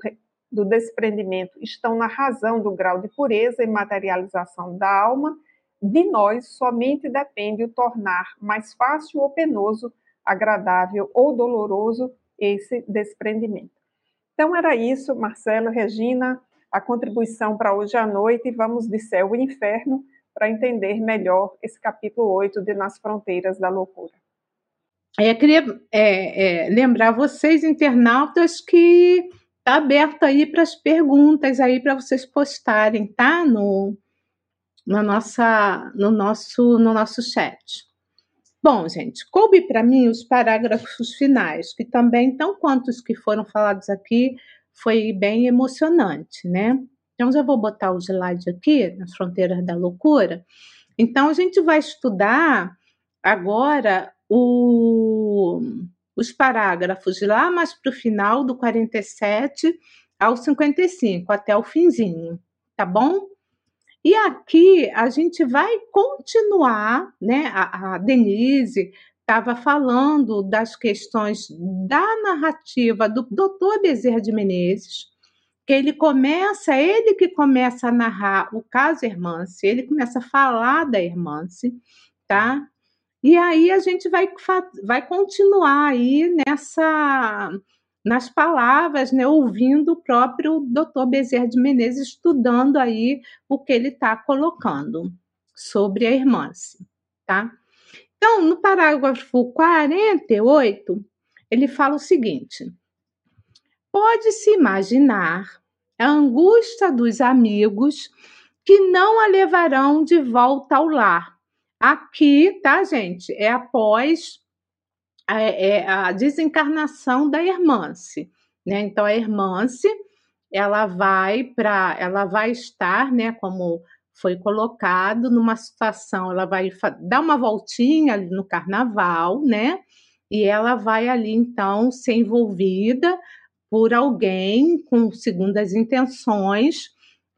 do desprendimento estão na razão do grau de pureza e materialização da alma, de nós somente depende o tornar mais fácil ou penoso, agradável ou doloroso esse desprendimento. Então era isso, Marcelo, Regina a contribuição para hoje à noite e vamos de céu e inferno para entender melhor esse capítulo 8 de Nas Fronteiras da Loucura. Eu queria é, é, lembrar vocês, internautas, que está aberto aí para as perguntas aí para vocês postarem, tá? No, na nossa, no, nosso, no nosso chat. Bom, gente, coube para mim os parágrafos finais, que também, tão quanto os que foram falados aqui, foi bem emocionante, né? Então, já vou botar o slide aqui, nas fronteiras da loucura. Então, a gente vai estudar agora o, os parágrafos lá mais para o final, do 47 ao 55, até o finzinho, tá bom? E aqui a gente vai continuar, né? A, a Denise estava falando das questões da narrativa do Dr. Bezerra de Menezes, que ele começa, ele que começa a narrar o caso Hermance, ele começa a falar da Hermance, tá? E aí a gente vai, vai continuar aí nessa nas palavras, né, ouvindo o próprio Dr. Bezerra de Menezes estudando aí o que ele está colocando sobre a Hermance, tá? Então, no parágrafo 48, ele fala o seguinte: Pode-se imaginar a angústia dos amigos que não a levarão de volta ao lar. Aqui, tá, gente? É após a, é a desencarnação da Hermance, né? Então a Hermance, ela vai para, ela vai estar, né, como foi colocado numa situação, ela vai dar uma voltinha ali no carnaval, né? E ela vai ali então ser envolvida por alguém com segundas intenções.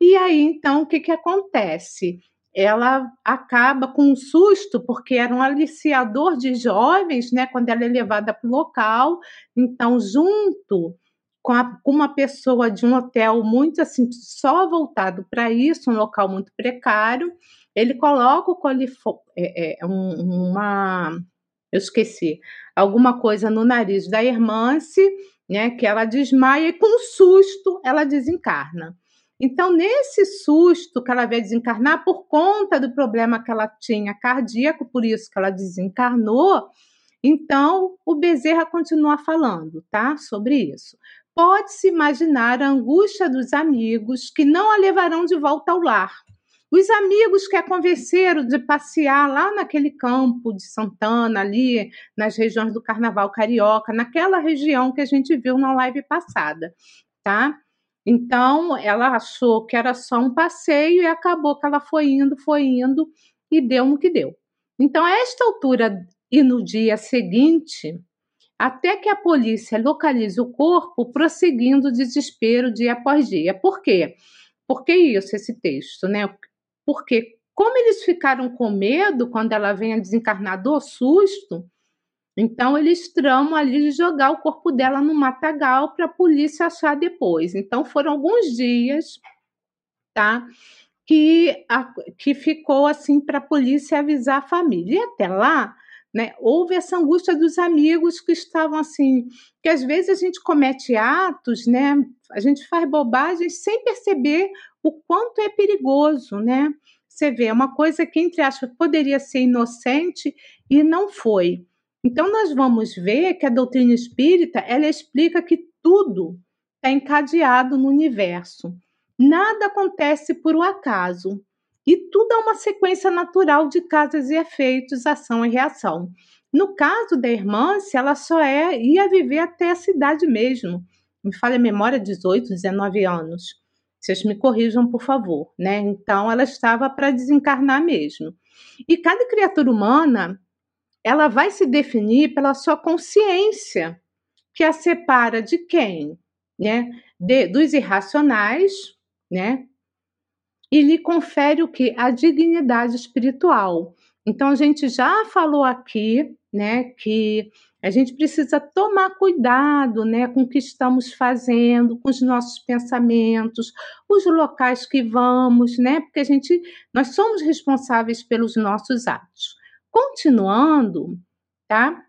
E aí então o que que acontece? ela acaba com um susto, porque era um aliciador de jovens, né, quando ela é levada para o local. Então, junto com, a, uma pessoa de um hotel muito assim, só voltado para isso, um local muito precário, ele coloca o colifo, é, é, um, uma. Eu esqueci, alguma coisa no nariz da Hermance, né, que ela desmaia e com susto ela desencarna. Então, nesse susto que ela veio desencarnar por conta do problema que ela tinha cardíaco, por isso que ela desencarnou, então o Bezerra continua falando, tá? Sobre isso. Pode-se imaginar a angústia dos amigos que não a levarão de volta ao lar. Os amigos que a convenceram de passear lá naquele campo de Santana, ali nas regiões do Carnaval Carioca, naquela região que a gente viu na live passada, tá? Então, ela achou que era só um passeio e acabou que ela foi indo, foi indo e deu no que deu. Então, a esta altura e no dia seguinte, até que a polícia localize o corpo, prosseguindo o desespero dia após dia. Por quê? Por que isso, esse texto, né? Porque como eles ficaram com medo quando ela vem a desencarnar do susto, então eles tramam ali de jogar o corpo dela no matagal para a polícia achar depois. Então foram alguns dias, tá? Que, a, que ficou assim para a polícia avisar a família. E até lá, né, houve essa angústia dos amigos que estavam assim, que às vezes a gente comete atos, né? A gente faz bobagens sem perceber o quanto é perigoso, né? Você vê, é uma coisa que, entre aspas, poderia ser inocente e não foi. Então, nós vamos ver que a doutrina espírita ela explica que tudo está encadeado no universo. Nada acontece por um acaso. E tudo é uma sequência natural de causas e efeitos, ação e reação. No caso da irmã, se ela só é, ia viver até a cidade mesmo. Me falha a memória, 18, 19 anos. Vocês me corrijam, por favor, né? Então, ela estava para desencarnar mesmo. E cada criatura humana ela vai se definir pela sua consciência, que a separa de quem? Né? De, dos irracionais, né? E lhe confere o que? A dignidade espiritual. Então a gente já falou aqui, né, que a gente precisa tomar cuidado, né, com o que estamos fazendo, com os nossos pensamentos, os locais que vamos, né, porque a gente, nós somos responsáveis pelos nossos atos. Continuando, tá?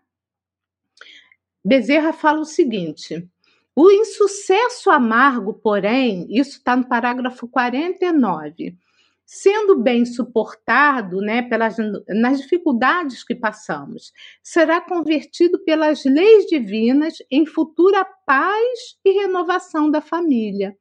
Bezerra fala o seguinte: o insucesso amargo, porém, isso está no parágrafo 49, sendo bem suportado né, pelas, nas dificuldades que passamos, será convertido pelas leis divinas em futura paz e renovação da família,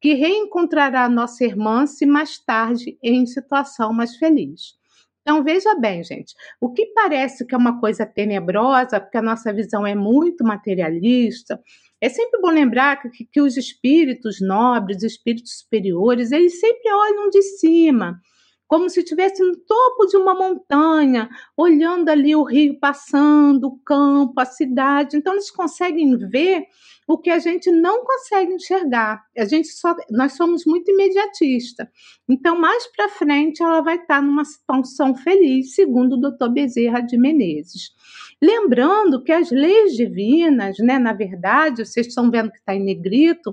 que reencontrará nossa irmã se mais tarde em situação mais feliz. Então, veja bem, gente, o que parece que é uma coisa tenebrosa, porque a nossa visão é muito materialista, é sempre bom lembrar que, que os espíritos nobres, espíritos superiores, eles sempre olham de cima como se estivesse no topo de uma montanha, olhando ali o rio passando, o campo, a cidade. Então eles conseguem ver o que a gente não consegue enxergar. A gente só, nós somos muito imediatista. Então mais para frente ela vai estar numa situação feliz, segundo o Dr. Bezerra de Menezes. Lembrando que as leis divinas, né, na verdade, vocês estão vendo que está em negrito,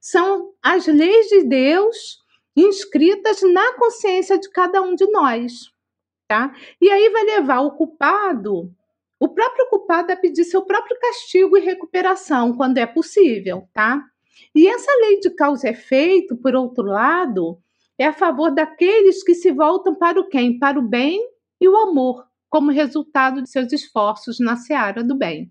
são as leis de Deus inscritas na consciência de cada um de nós, tá? E aí vai levar o culpado, o próprio culpado a pedir seu próprio castigo e recuperação quando é possível, tá? E essa lei de causa e efeito, por outro lado, é a favor daqueles que se voltam para o quem? Para o bem e o amor, como resultado de seus esforços na seara do bem.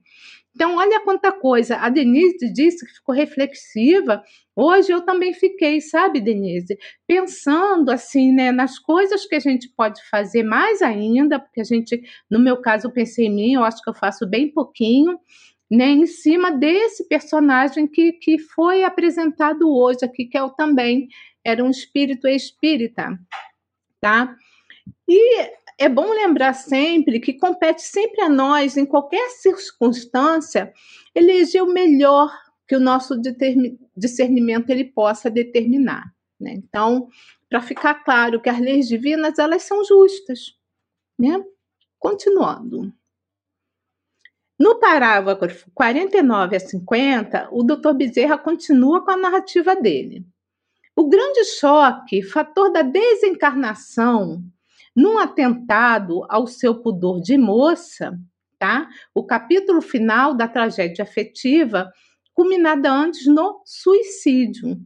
Então, olha quanta coisa. A Denise disse que ficou reflexiva. Hoje eu também fiquei, sabe, Denise, pensando assim, né, nas coisas que a gente pode fazer mais ainda, porque a gente, no meu caso, eu pensei em mim, eu acho que eu faço bem pouquinho, né, em cima desse personagem que, que foi apresentado hoje aqui, que é o também era um espírito espírita, tá? E é bom lembrar sempre que compete sempre a nós, em qualquer circunstância, eleger o melhor que o nosso discernimento ele possa determinar. Né? Então, para ficar claro que as leis divinas elas são justas. Né? Continuando. No parágrafo 49 a 50, o Dr. Bezerra continua com a narrativa dele. O grande choque, fator da desencarnação, num atentado ao seu pudor de moça, tá? O capítulo final da tragédia afetiva, culminada antes no suicídio.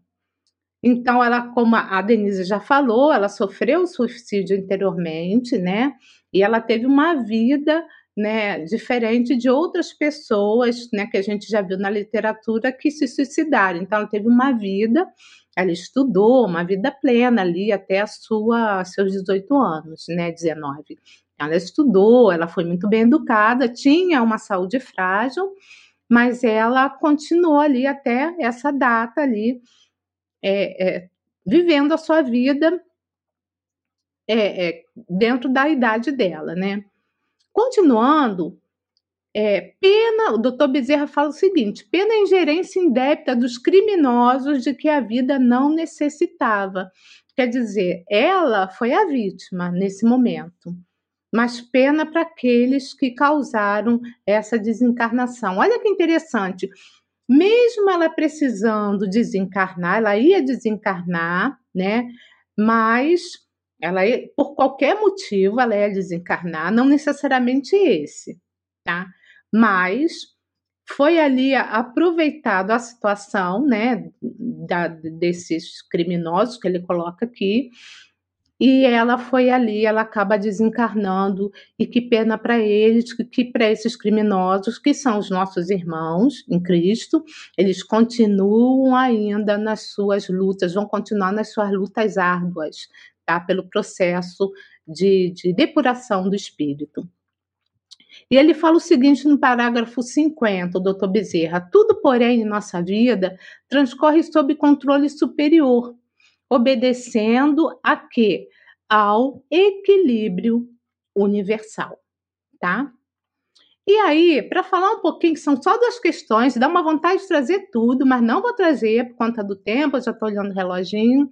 Então, ela, como a Denise já falou, ela sofreu suicídio anteriormente, né? E ela teve uma vida, né, diferente de outras pessoas, né, que a gente já viu na literatura que se suicidaram. Então, ela teve uma vida ela estudou uma vida plena ali até a sua seus 18 anos, né, 19. Ela estudou, ela foi muito bem educada, tinha uma saúde frágil, mas ela continuou ali até essa data ali, é, é, vivendo a sua vida é, é dentro da idade dela, né? Continuando, é, pena, o doutor Bezerra fala o seguinte: pena a ingerência indébita dos criminosos de que a vida não necessitava. Quer dizer, ela foi a vítima nesse momento, mas pena para aqueles que causaram essa desencarnação. Olha que interessante. Mesmo ela precisando desencarnar, ela ia desencarnar, né? Mas ela ia, por qualquer motivo ela ia desencarnar, não necessariamente esse, tá? mas foi ali aproveitado a situação, né, da, desses criminosos que ele coloca aqui, e ela foi ali, ela acaba desencarnando, e que pena para eles, que, que para esses criminosos, que são os nossos irmãos em Cristo, eles continuam ainda nas suas lutas, vão continuar nas suas lutas árduas, Pelo processo de, de depuração do espírito. E ele fala o seguinte no parágrafo 50, o doutor Bezerra: tudo, porém, em nossa vida transcorre sob controle superior, obedecendo a quê? Ao equilíbrio universal, tá? E aí, para falar um pouquinho, que são só duas questões, dá uma vontade de trazer tudo, mas não vou trazer por conta do tempo, eu já estou olhando o reloginho.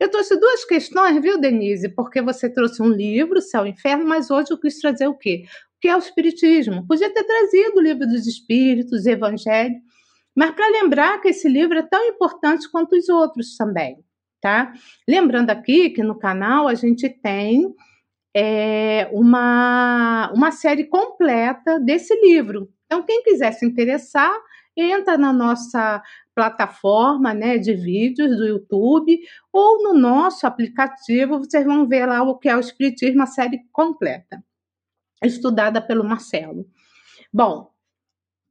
Eu trouxe duas questões, viu, Denise? Porque você trouxe um livro, Céu e Inferno, mas hoje eu quis trazer o quê? que é o Espiritismo. Podia ter trazido o livro dos Espíritos, o Evangelho, mas para lembrar que esse livro é tão importante quanto os outros também, tá? Lembrando aqui que no canal a gente tem é, uma, uma série completa desse livro. Então, quem quiser se interessar, entra na nossa plataforma né, de vídeos do YouTube ou no nosso aplicativo, vocês vão ver lá o que é o Espiritismo, a série completa estudada pelo Marcelo. Bom,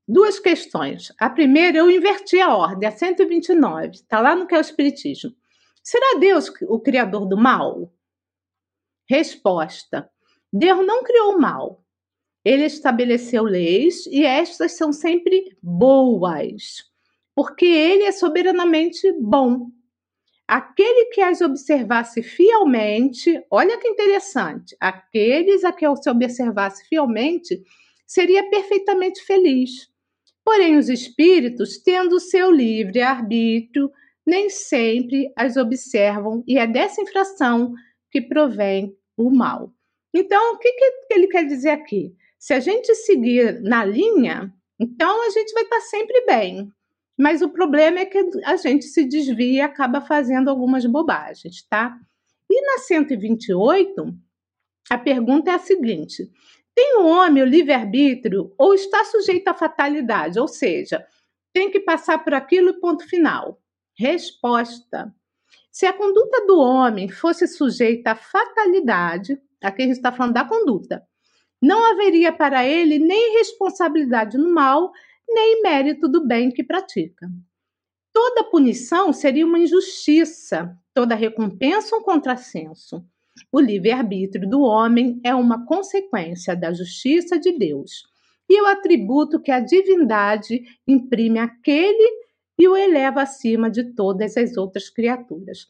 duas questões. A primeira, eu inverti a ordem, a 129, está lá no que é o Espiritismo. Será Deus o criador do mal? Resposta: Deus não criou o mal. Ele estabeleceu leis e estas são sempre boas, porque ele é soberanamente bom. Aquele que as observasse fielmente, olha que interessante, aqueles a que se observasse fielmente seria perfeitamente feliz. Porém, os espíritos, tendo seu livre arbítrio, nem sempre as observam e é dessa infração que provém o mal. Então, o que, que ele quer dizer aqui? Se a gente seguir na linha, então a gente vai estar sempre bem. Mas o problema é que a gente se desvia e acaba fazendo algumas bobagens, tá? E na 128, a pergunta é a seguinte: tem o homem o livre-arbítrio ou está sujeito à fatalidade? Ou seja, tem que passar por aquilo e ponto final. Resposta: se a conduta do homem fosse sujeita à fatalidade, aqui a gente está falando da conduta, não haveria para ele nem responsabilidade no mal, nem mérito do bem que pratica. Toda punição seria uma injustiça, toda recompensa um contrassenso. O livre-arbítrio do homem é uma consequência da justiça de Deus e o atributo que a divindade imprime àquele e o eleva acima de todas as outras criaturas.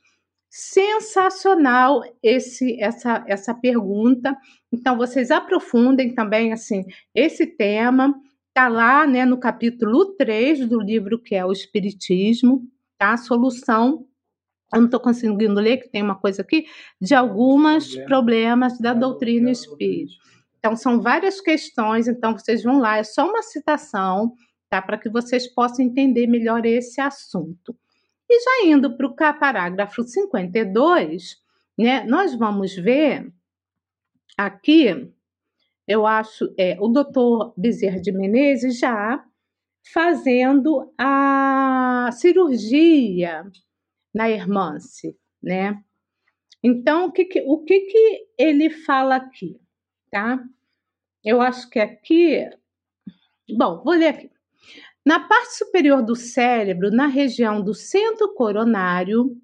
Sensacional esse essa essa pergunta. Então vocês aprofundem também assim esse tema Está lá né, no capítulo 3 do livro que é o Espiritismo, tá? A solução. Eu não estou conseguindo ler, que tem uma coisa aqui, de alguns problemas da doutrina espírita. Então, são várias questões, então vocês vão lá, é só uma citação, tá? Para que vocês possam entender melhor esse assunto. E já indo para o parágrafo 52, né, nós vamos ver aqui eu acho, é, o doutor Bezerra de Menezes já fazendo a cirurgia na Hermance, né? Então, o que, que, o que, que ele fala aqui, tá? Eu acho que aqui. Bom, vou ler aqui. Na parte superior do cérebro, na região do centro coronário,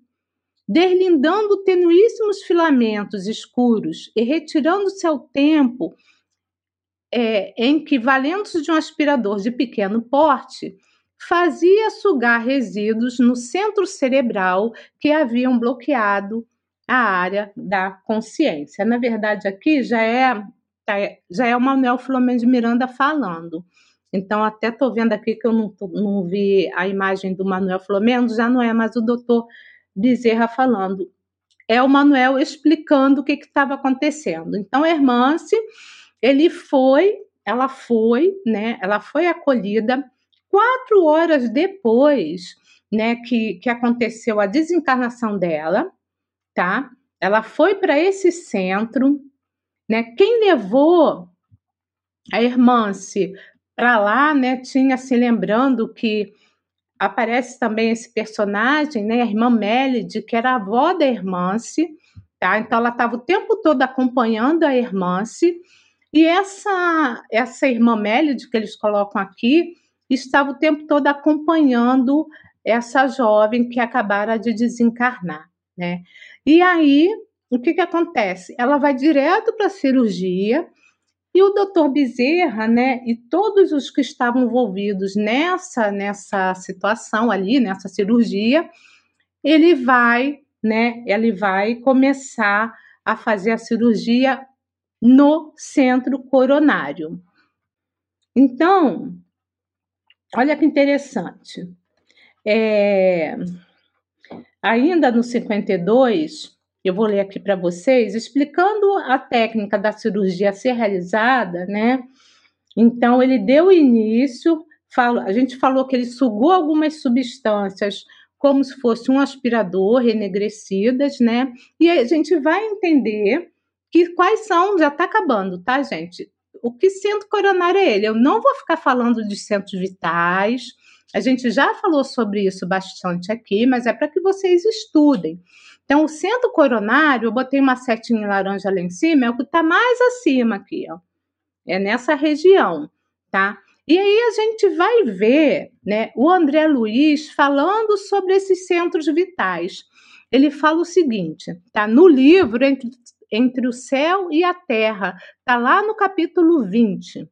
derlindando tenuíssimos filamentos escuros e retirando-se ao tempo é, valendo-se de um aspirador de pequeno porte, fazia sugar resíduos no centro cerebral que haviam bloqueado a área da consciência. Na verdade, aqui já é, tá, já é o Manuel Filomeno de Miranda falando. Então, até estou vendo aqui que eu não, não vi a imagem do Manuel Filomeno, já não é mais o doutor Bezerra falando. É o Manuel explicando o que estava acontecendo. Então, Hermance ele foi, ela foi, né? Ela foi acolhida quatro horas depois, né? Que, que aconteceu a desencarnação dela, tá? Ela foi para esse centro, né? Quem levou a Irmance para lá, né? Tinha se lembrando que aparece também esse personagem, né? A irmã Melide, que era a avó da Irmance, tá? Então ela estava o tempo todo acompanhando a Irmance e essa, essa irmã Mélide que eles colocam aqui estava o tempo todo acompanhando essa jovem que acabara de desencarnar, né? E aí, o que que acontece? Ela vai direto para a cirurgia e o doutor Bezerra, né, e todos os que estavam envolvidos nessa nessa situação ali, nessa cirurgia, ele vai, né, ele vai começar a fazer a cirurgia no centro coronário. Então, olha que interessante. É, ainda no 52, eu vou ler aqui para vocês, explicando a técnica da cirurgia ser realizada, né? Então, ele deu início, falo, a gente falou que ele sugou algumas substâncias como se fosse um aspirador, enegrecidas, né? E a gente vai entender que quais são, já está acabando, tá, gente? O que centro coronário é ele? Eu não vou ficar falando de centros vitais, a gente já falou sobre isso bastante aqui, mas é para que vocês estudem. Então, o centro coronário, eu botei uma setinha laranja lá em cima, é o que está mais acima aqui, ó. É nessa região, tá? E aí a gente vai ver, né, o André Luiz falando sobre esses centros vitais. Ele fala o seguinte, tá? No livro, entre entre o céu e a terra. Está lá no capítulo 20,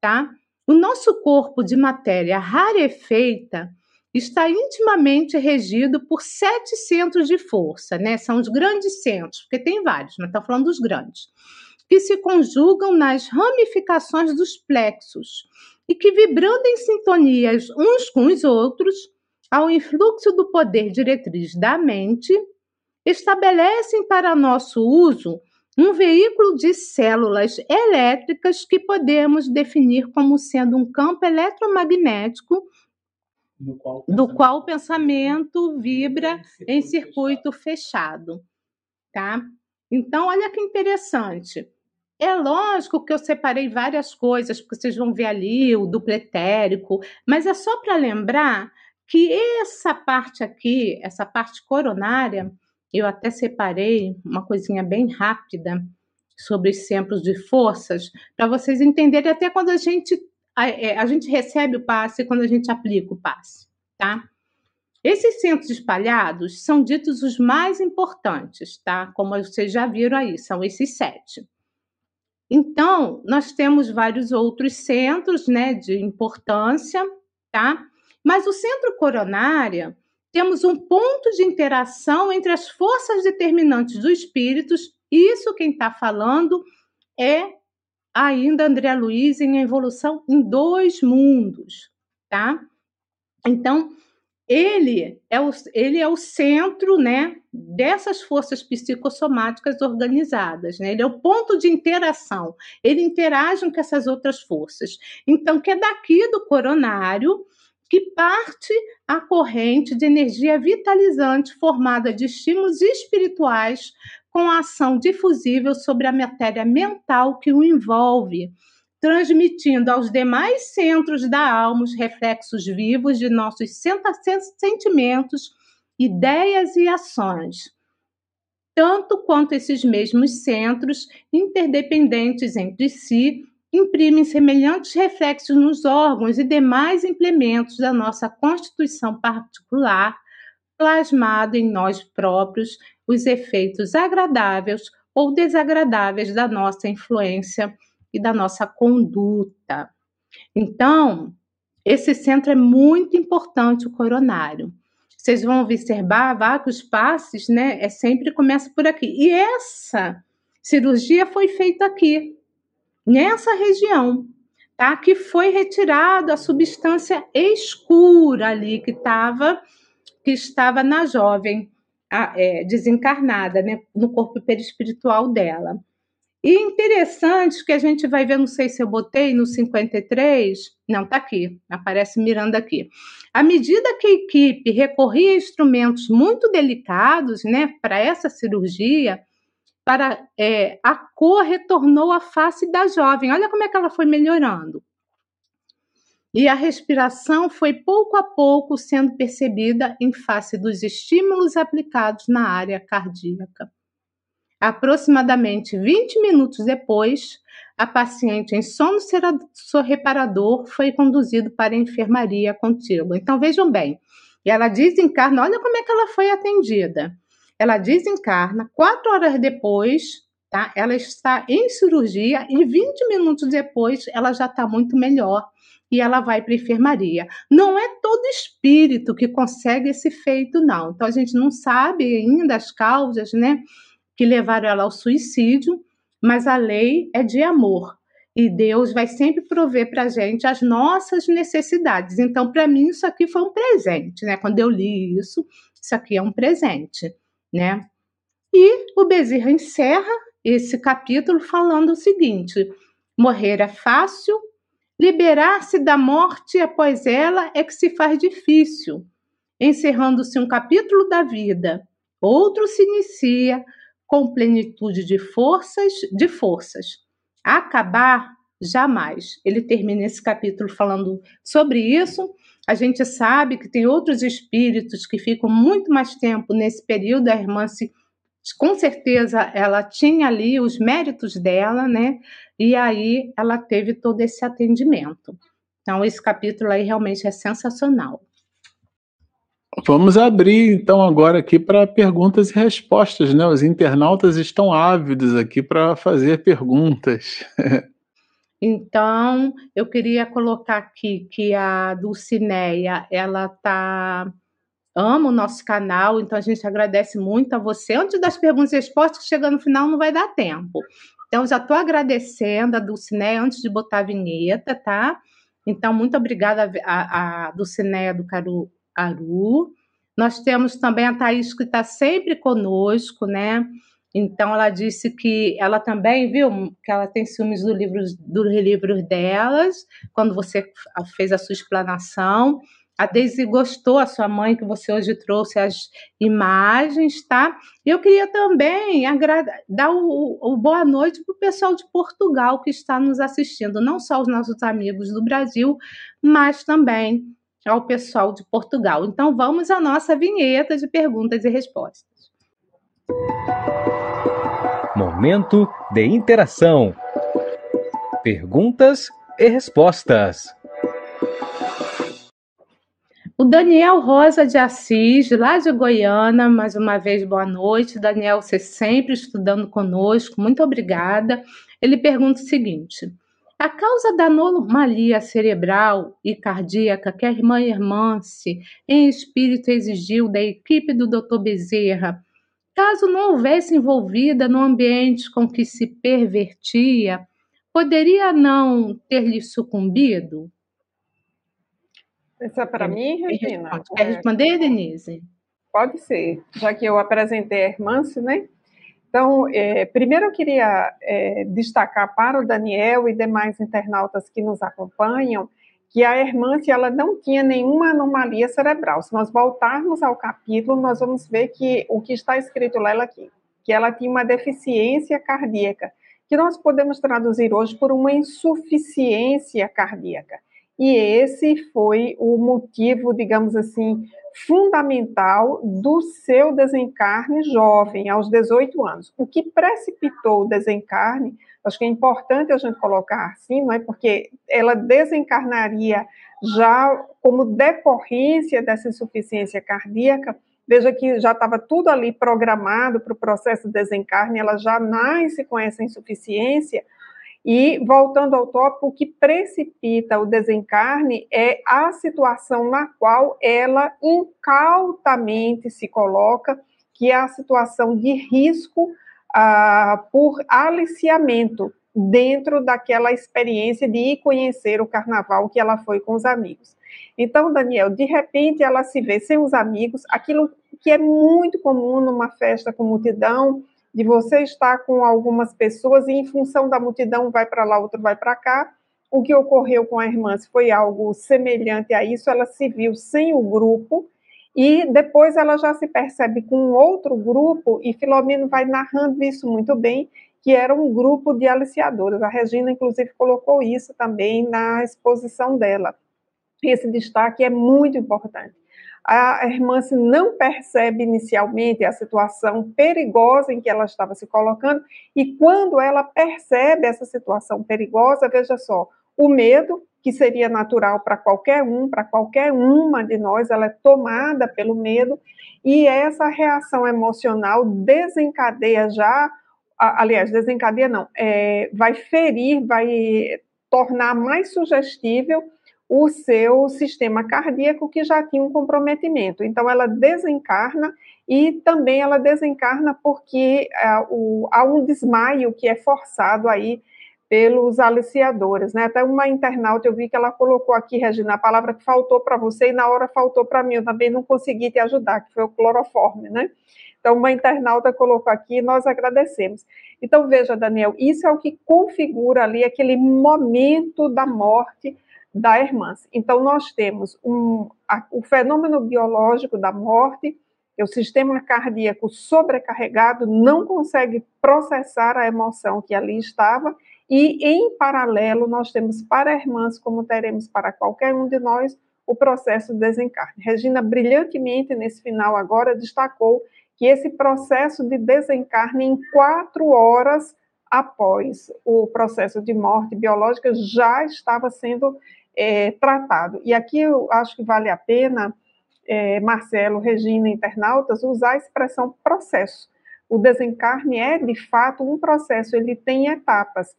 tá? O nosso corpo de matéria rarefeita está intimamente regido por sete centros de força, né? São os grandes centros, porque tem vários, mas está falando dos grandes, que se conjugam nas ramificações dos plexos e que, vibrando em sintonias uns com os outros, ao influxo do poder diretriz da mente, estabelecem para nosso uso um veículo de células elétricas que podemos definir como sendo um campo eletromagnético do qual, do qual o pensamento vibra em circuito fechado, tá? Então, olha que interessante. É lógico que eu separei várias coisas, porque vocês vão ver ali o duplo etérico, mas é só para lembrar que essa parte aqui, essa parte coronária, eu até separei uma coisinha bem rápida sobre os centros de forças, para vocês entenderem até quando a gente, a, é, a, gente recebe o passe e quando a gente aplica o passe, tá? Esses centros espalhados são ditos os mais importantes, tá? Como vocês já viram aí, são esses sete. Então, nós temos vários outros centros, né, de importância, tá? Mas o centro coronário temos um ponto de interação entre as forças determinantes dos espíritos. Isso quem está falando é ainda André Luiz em Evolução em Dois Mundos, tá? Então, ele é o, ele é o centro, né, dessas forças psicossomáticas organizadas, né? Ele é o ponto de interação. Ele interage com essas outras forças. Então, que é daqui do coronário que parte a corrente de energia vitalizante formada de estímulos espirituais com a ação difusível sobre a matéria mental que o envolve, transmitindo aos demais centros da alma os reflexos vivos de nossos sentimentos, ideias e ações. Tanto quanto esses mesmos centros, interdependentes entre si, imprimem semelhantes reflexos nos órgãos e demais implementos da nossa constituição particular, plasmado em nós próprios os efeitos agradáveis ou desagradáveis da nossa influência e da nossa conduta. Então, esse centro é muito importante, o coronário. Vocês vão observar vários passes, né? É sempre começa por aqui. E essa cirurgia foi feita aqui, nessa região, tá? Que foi retirada a substância escura ali que estava que estava na jovem a, é, desencarnada, né? No corpo perispiritual dela. E interessante que a gente vai ver, não sei se eu botei no 53, não, tá aqui, aparece mirando aqui. À medida que a equipe recorria a instrumentos muito delicados, né, para essa cirurgia, para é, a cor retornou à face da jovem. Olha como é que ela foi melhorando. E a respiração foi pouco a pouco sendo percebida em face dos estímulos aplicados na área cardíaca. Aproximadamente 20 minutos depois, a paciente em sono reparador foi conduzida para a enfermaria contígua. Então vejam bem, ela desencarna, olha como é que ela foi atendida ela desencarna, quatro horas depois, tá? Ela está em cirurgia e 20 minutos depois ela já está muito melhor e ela vai para a enfermaria. Não é todo espírito que consegue esse feito, não. Então a gente não sabe ainda as causas, né, que levaram ela ao suicídio, mas a lei é de amor. E Deus vai sempre prover para a gente as nossas necessidades. Então, para mim, isso aqui foi um presente, né? Quando eu li isso, isso aqui é um presente né? E o Bezerra encerra esse capítulo falando o seguinte: morrer é fácil, liberar-se da morte após ela é que se faz difícil. Encerrando-se um capítulo da vida, outro se inicia com plenitude de forças, de forças. Acabar jamais. Ele termina esse capítulo falando sobre isso a gente sabe que tem outros espíritos que ficam muito mais tempo nesse período. A irmã se com certeza ela tinha ali os méritos dela, né? E aí ela teve todo esse atendimento. Então esse capítulo aí realmente é sensacional. Vamos abrir então agora aqui para perguntas e respostas, né? Os internautas estão ávidos aqui para fazer perguntas. Então, eu queria colocar aqui que a Dulcineia, ela tá ama o nosso canal, então a gente agradece muito a você. Antes das perguntas e respostas, chegando no final não vai dar tempo. Então, já estou agradecendo a Dulcineia antes de botar a vinheta, tá? Então, muito obrigada a, a Dulcineia do Caruaru. Nós temos também a Thaís, que está sempre conosco, né? Então, ela disse que ela também, viu, que ela tem ciúmes do livro, dos livros delas, quando você fez a sua explanação. A Deise gostou, a sua mãe, que você hoje trouxe as imagens, tá? E eu queria também dar o, o boa noite para o pessoal de Portugal que está nos assistindo, não só os nossos amigos do Brasil, mas também ao pessoal de Portugal. Então vamos à nossa vinheta de perguntas e respostas. Momento de interação. Perguntas e respostas. O Daniel Rosa de Assis, lá de Goiânia, mais uma vez boa noite. Daniel, você sempre estudando conosco, muito obrigada. Ele pergunta o seguinte: a causa da anomalia cerebral e cardíaca que a irmã Hermance, em espírito, exigiu da equipe do Dr. Bezerra, caso não houvesse envolvida no ambiente com que se pervertia, poderia não ter lhe sucumbido? Isso é para mim, Regina? Quer responder, Denise? Pode ser, já que eu apresentei a Hermance, né? Então, é, primeiro eu queria é, destacar para o Daniel e demais internautas que nos acompanham que a Hermance ela não tinha nenhuma anomalia cerebral. Se nós voltarmos ao capítulo, nós vamos ver que o que está escrito lá aqui, que ela tinha uma deficiência cardíaca, que nós podemos traduzir hoje por uma insuficiência cardíaca. E esse foi o motivo, digamos assim, fundamental do seu desencarne jovem, aos 18 anos. O que precipitou o desencarne, acho que é importante a gente colocar assim, não é? Porque ela desencarnaria já como decorrência dessa insuficiência cardíaca. Veja que já estava tudo ali programado para o processo de desencarne, ela já nasce com essa insuficiência, e, voltando ao tópico, o que precipita o desencarne é a situação na qual ela incautamente se coloca, que é a situação de risco ah, por aliciamento dentro daquela experiência de ir conhecer o carnaval que ela foi com os amigos. Então, Daniel, de repente ela se vê sem os amigos, aquilo que é muito comum numa festa com multidão, de você estar com algumas pessoas e em função da multidão vai para lá, outro vai para cá. O que ocorreu com a irmã foi algo semelhante a isso, ela se viu sem o grupo e depois ela já se percebe com outro grupo e Filomeno vai narrando isso muito bem, que era um grupo de aliciadoras. A Regina inclusive colocou isso também na exposição dela. Esse destaque é muito importante a irmã se não percebe inicialmente a situação perigosa em que ela estava se colocando, e quando ela percebe essa situação perigosa, veja só, o medo, que seria natural para qualquer um, para qualquer uma de nós, ela é tomada pelo medo, e essa reação emocional desencadeia já, aliás, desencadeia não, é, vai ferir, vai tornar mais sugestível o seu sistema cardíaco que já tinha um comprometimento. Então, ela desencarna e também ela desencarna porque uh, o, há um desmaio que é forçado aí pelos aliciadores, né? Até uma internauta eu vi que ela colocou aqui, Regina, a palavra que faltou para você e na hora faltou para mim, eu também não consegui te ajudar, que foi o cloroforme, né? Então, uma internauta colocou aqui e nós agradecemos. Então, veja, Daniel, isso é o que configura ali aquele momento da morte da Hermance. Então, nós temos um, a, o fenômeno biológico da morte, que o sistema cardíaco sobrecarregado não consegue processar a emoção que ali estava, e, em paralelo, nós temos para Hermance, como teremos para qualquer um de nós, o processo de desencarne. Regina, brilhantemente, nesse final agora, destacou que esse processo de desencarne em quatro horas após o processo de morte biológica já estava sendo é, tratado. E aqui eu acho que vale a pena é, Marcelo, Regina, internautas, usar a expressão processo. O desencarne é, de fato, um processo, ele tem etapas.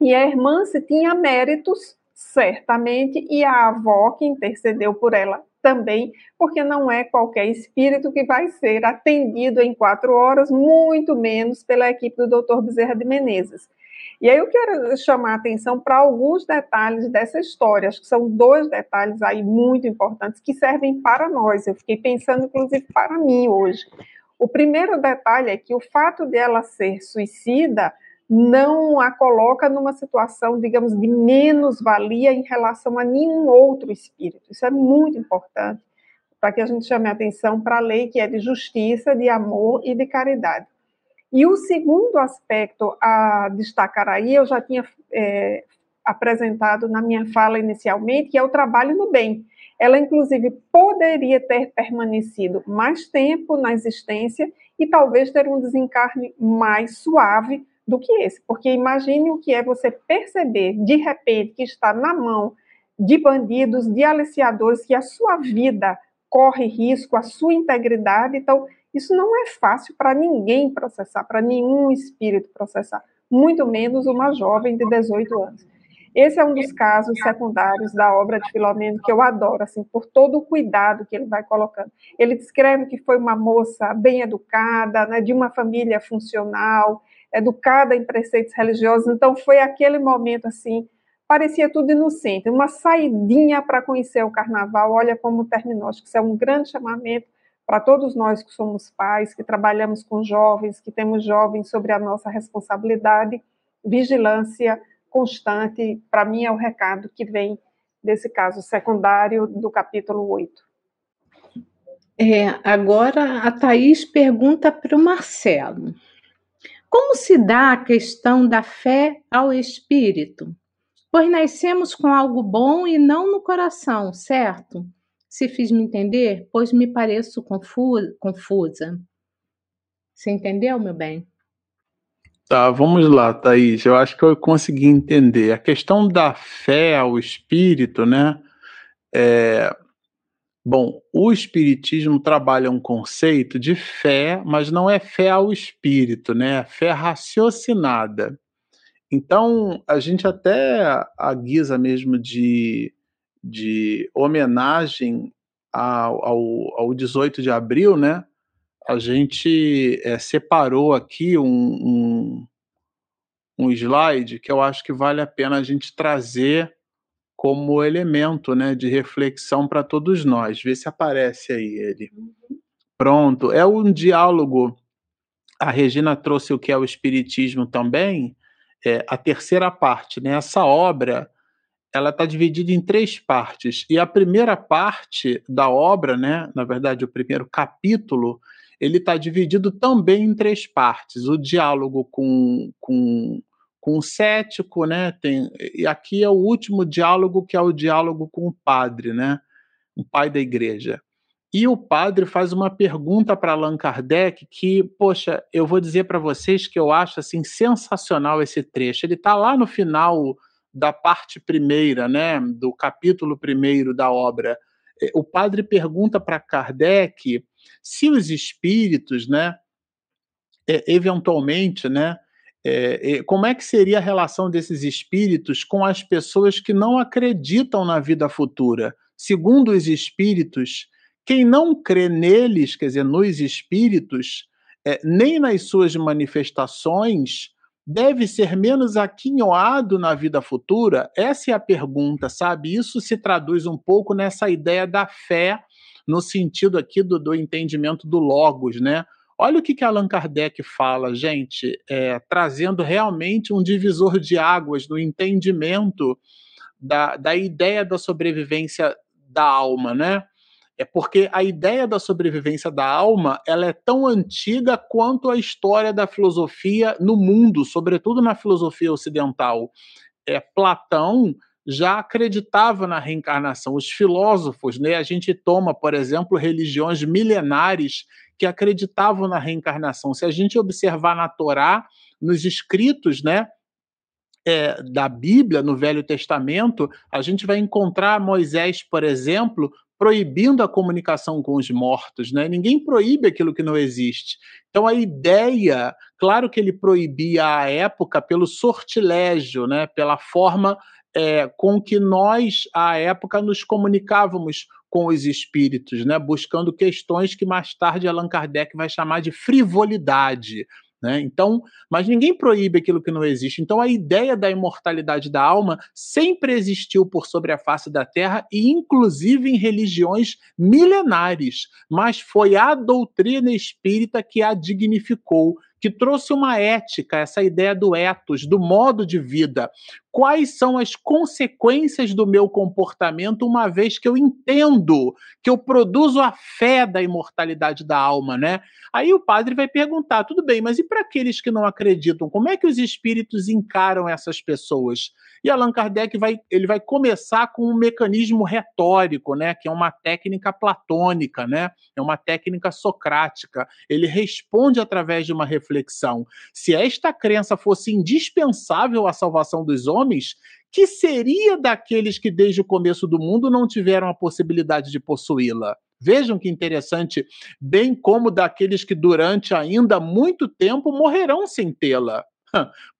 E a irmã, se tinha méritos, certamente, e a avó, que intercedeu por ela, também, porque não é qualquer espírito que vai ser atendido em quatro horas, muito menos pela equipe do Dr. Bezerra de Menezes. E aí eu quero chamar a atenção para alguns detalhes dessa história. Acho que são dois detalhes aí muito importantes que servem para nós. Eu fiquei pensando, inclusive, para mim hoje. O primeiro detalhe é que o fato dela ser suicida não a coloca numa situação, digamos, de menos-valia em relação a nenhum outro espírito. Isso é muito importante para que a gente chame a atenção para a lei que é de justiça, de amor e de caridade. E o segundo aspecto a destacar aí, eu já tinha é, apresentado na minha fala inicialmente, que é o trabalho no bem. Ela, inclusive, poderia ter permanecido mais tempo na existência e talvez ter um desencarne mais suave do que esse. Porque imagine o que é você perceber, de repente, que está na mão de bandidos, de aliciadores, que a sua vida corre risco, a sua integridade. Então, isso não é fácil para ninguém processar, para nenhum espírito processar, muito menos uma jovem de 18 anos. Esse é um dos casos secundários da obra de Filomeno que eu adoro, assim, por todo o cuidado que ele vai colocando. Ele descreve que foi uma moça bem educada, né, de uma família funcional, educada em preceitos religiosos, então foi aquele momento assim, parecia tudo inocente, uma saidinha para conhecer o carnaval, olha como terminou, acho que isso é um grande chamamento para todos nós que somos pais, que trabalhamos com jovens, que temos jovens sobre a nossa responsabilidade, vigilância constante, para mim é o recado que vem desse caso secundário do capítulo 8. É, agora a Thaís pergunta para o Marcelo. Como se dá a questão da fé ao espírito? Pois nascemos com algo bom e não no coração, certo? Se fiz me entender, pois me pareço confusa. Você entendeu, meu bem? Tá, vamos lá, Thaís. Eu acho que eu consegui entender. A questão da fé ao espírito, né? É... Bom, o Espiritismo trabalha um conceito de fé, mas não é fé ao espírito, né? É fé raciocinada. Então, a gente até, a guisa mesmo de de homenagem ao, ao, ao 18 de abril, né? A gente é, separou aqui um, um, um slide que eu acho que vale a pena a gente trazer como elemento né, de reflexão para todos nós. Vê se aparece aí ele. Pronto. É um diálogo. A Regina trouxe o que é o Espiritismo também, é, a terceira parte. Né? Essa obra ela está dividida em três partes. E a primeira parte da obra, né, na verdade, o primeiro capítulo, ele está dividido também em três partes. O diálogo com, com, com o cético, né? Tem, e aqui é o último diálogo, que é o diálogo com o padre, né? O pai da igreja. E o padre faz uma pergunta para Allan Kardec que, poxa, eu vou dizer para vocês que eu acho assim sensacional esse trecho. Ele está lá no final da parte primeira, né, do capítulo primeiro da obra, é, o padre pergunta para Kardec se os espíritos, né, é, eventualmente, né, é, como é que seria a relação desses espíritos com as pessoas que não acreditam na vida futura? Segundo os espíritos, quem não crê neles, quer dizer, nos espíritos, é, nem nas suas manifestações, deve ser menos aquinhoado na vida futura? Essa é a pergunta, sabe? Isso se traduz um pouco nessa ideia da fé, no sentido aqui do, do entendimento do Logos, né? Olha o que, que Allan Kardec fala, gente, é, trazendo realmente um divisor de águas no entendimento da, da ideia da sobrevivência da alma, né? É porque a ideia da sobrevivência da alma ela é tão antiga quanto a história da filosofia no mundo, sobretudo na filosofia ocidental. É, Platão já acreditava na reencarnação. Os filósofos, né, a gente toma, por exemplo, religiões milenares que acreditavam na reencarnação. Se a gente observar na Torá, nos escritos, né, é, da Bíblia, no Velho Testamento, a gente vai encontrar Moisés, por exemplo, proibindo a comunicação com os mortos, né? Ninguém proíbe aquilo que não existe. Então a ideia, claro que ele proibia à época pelo sortilégio, né? Pela forma é, com que nós à época nos comunicávamos com os espíritos, né? Buscando questões que mais tarde Allan Kardec vai chamar de frivolidade. Né? Então, mas ninguém proíbe aquilo que não existe. Então, a ideia da imortalidade da alma sempre existiu por sobre a face da Terra e, inclusive, em religiões milenares. Mas foi a doutrina espírita que a dignificou, que trouxe uma ética, essa ideia do ethos, do modo de vida. Quais são as consequências do meu comportamento, uma vez que eu entendo que eu produzo a fé da imortalidade da alma, né? Aí o padre vai perguntar: tudo bem, mas e para aqueles que não acreditam? Como é que os espíritos encaram essas pessoas? E Allan Kardec vai, ele vai começar com um mecanismo retórico, né, que é uma técnica platônica, né, é uma técnica socrática. Ele responde através de uma reflexão. Se esta crença fosse indispensável à salvação dos homens, que seria daqueles que desde o começo do mundo não tiveram a possibilidade de possuí-la? Vejam que interessante, bem como daqueles que durante ainda muito tempo morrerão sem tê-la.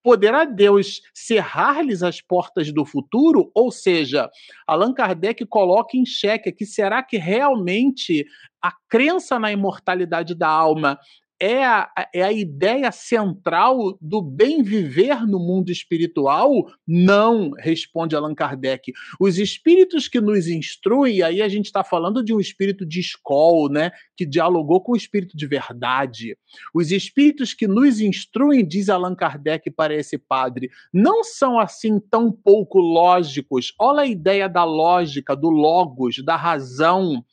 Poderá Deus cerrar-lhes as portas do futuro? Ou seja, Allan Kardec coloca em xeque que será que realmente a crença na imortalidade da alma é a, é a ideia central do bem viver no mundo espiritual? Não, responde Allan Kardec. Os espíritos que nos instruem, aí a gente está falando de um espírito de escola, né, que dialogou com o espírito de verdade. Os espíritos que nos instruem, diz Allan Kardec para esse padre, não são assim tão pouco lógicos. Olha a ideia da lógica, do logos, da razão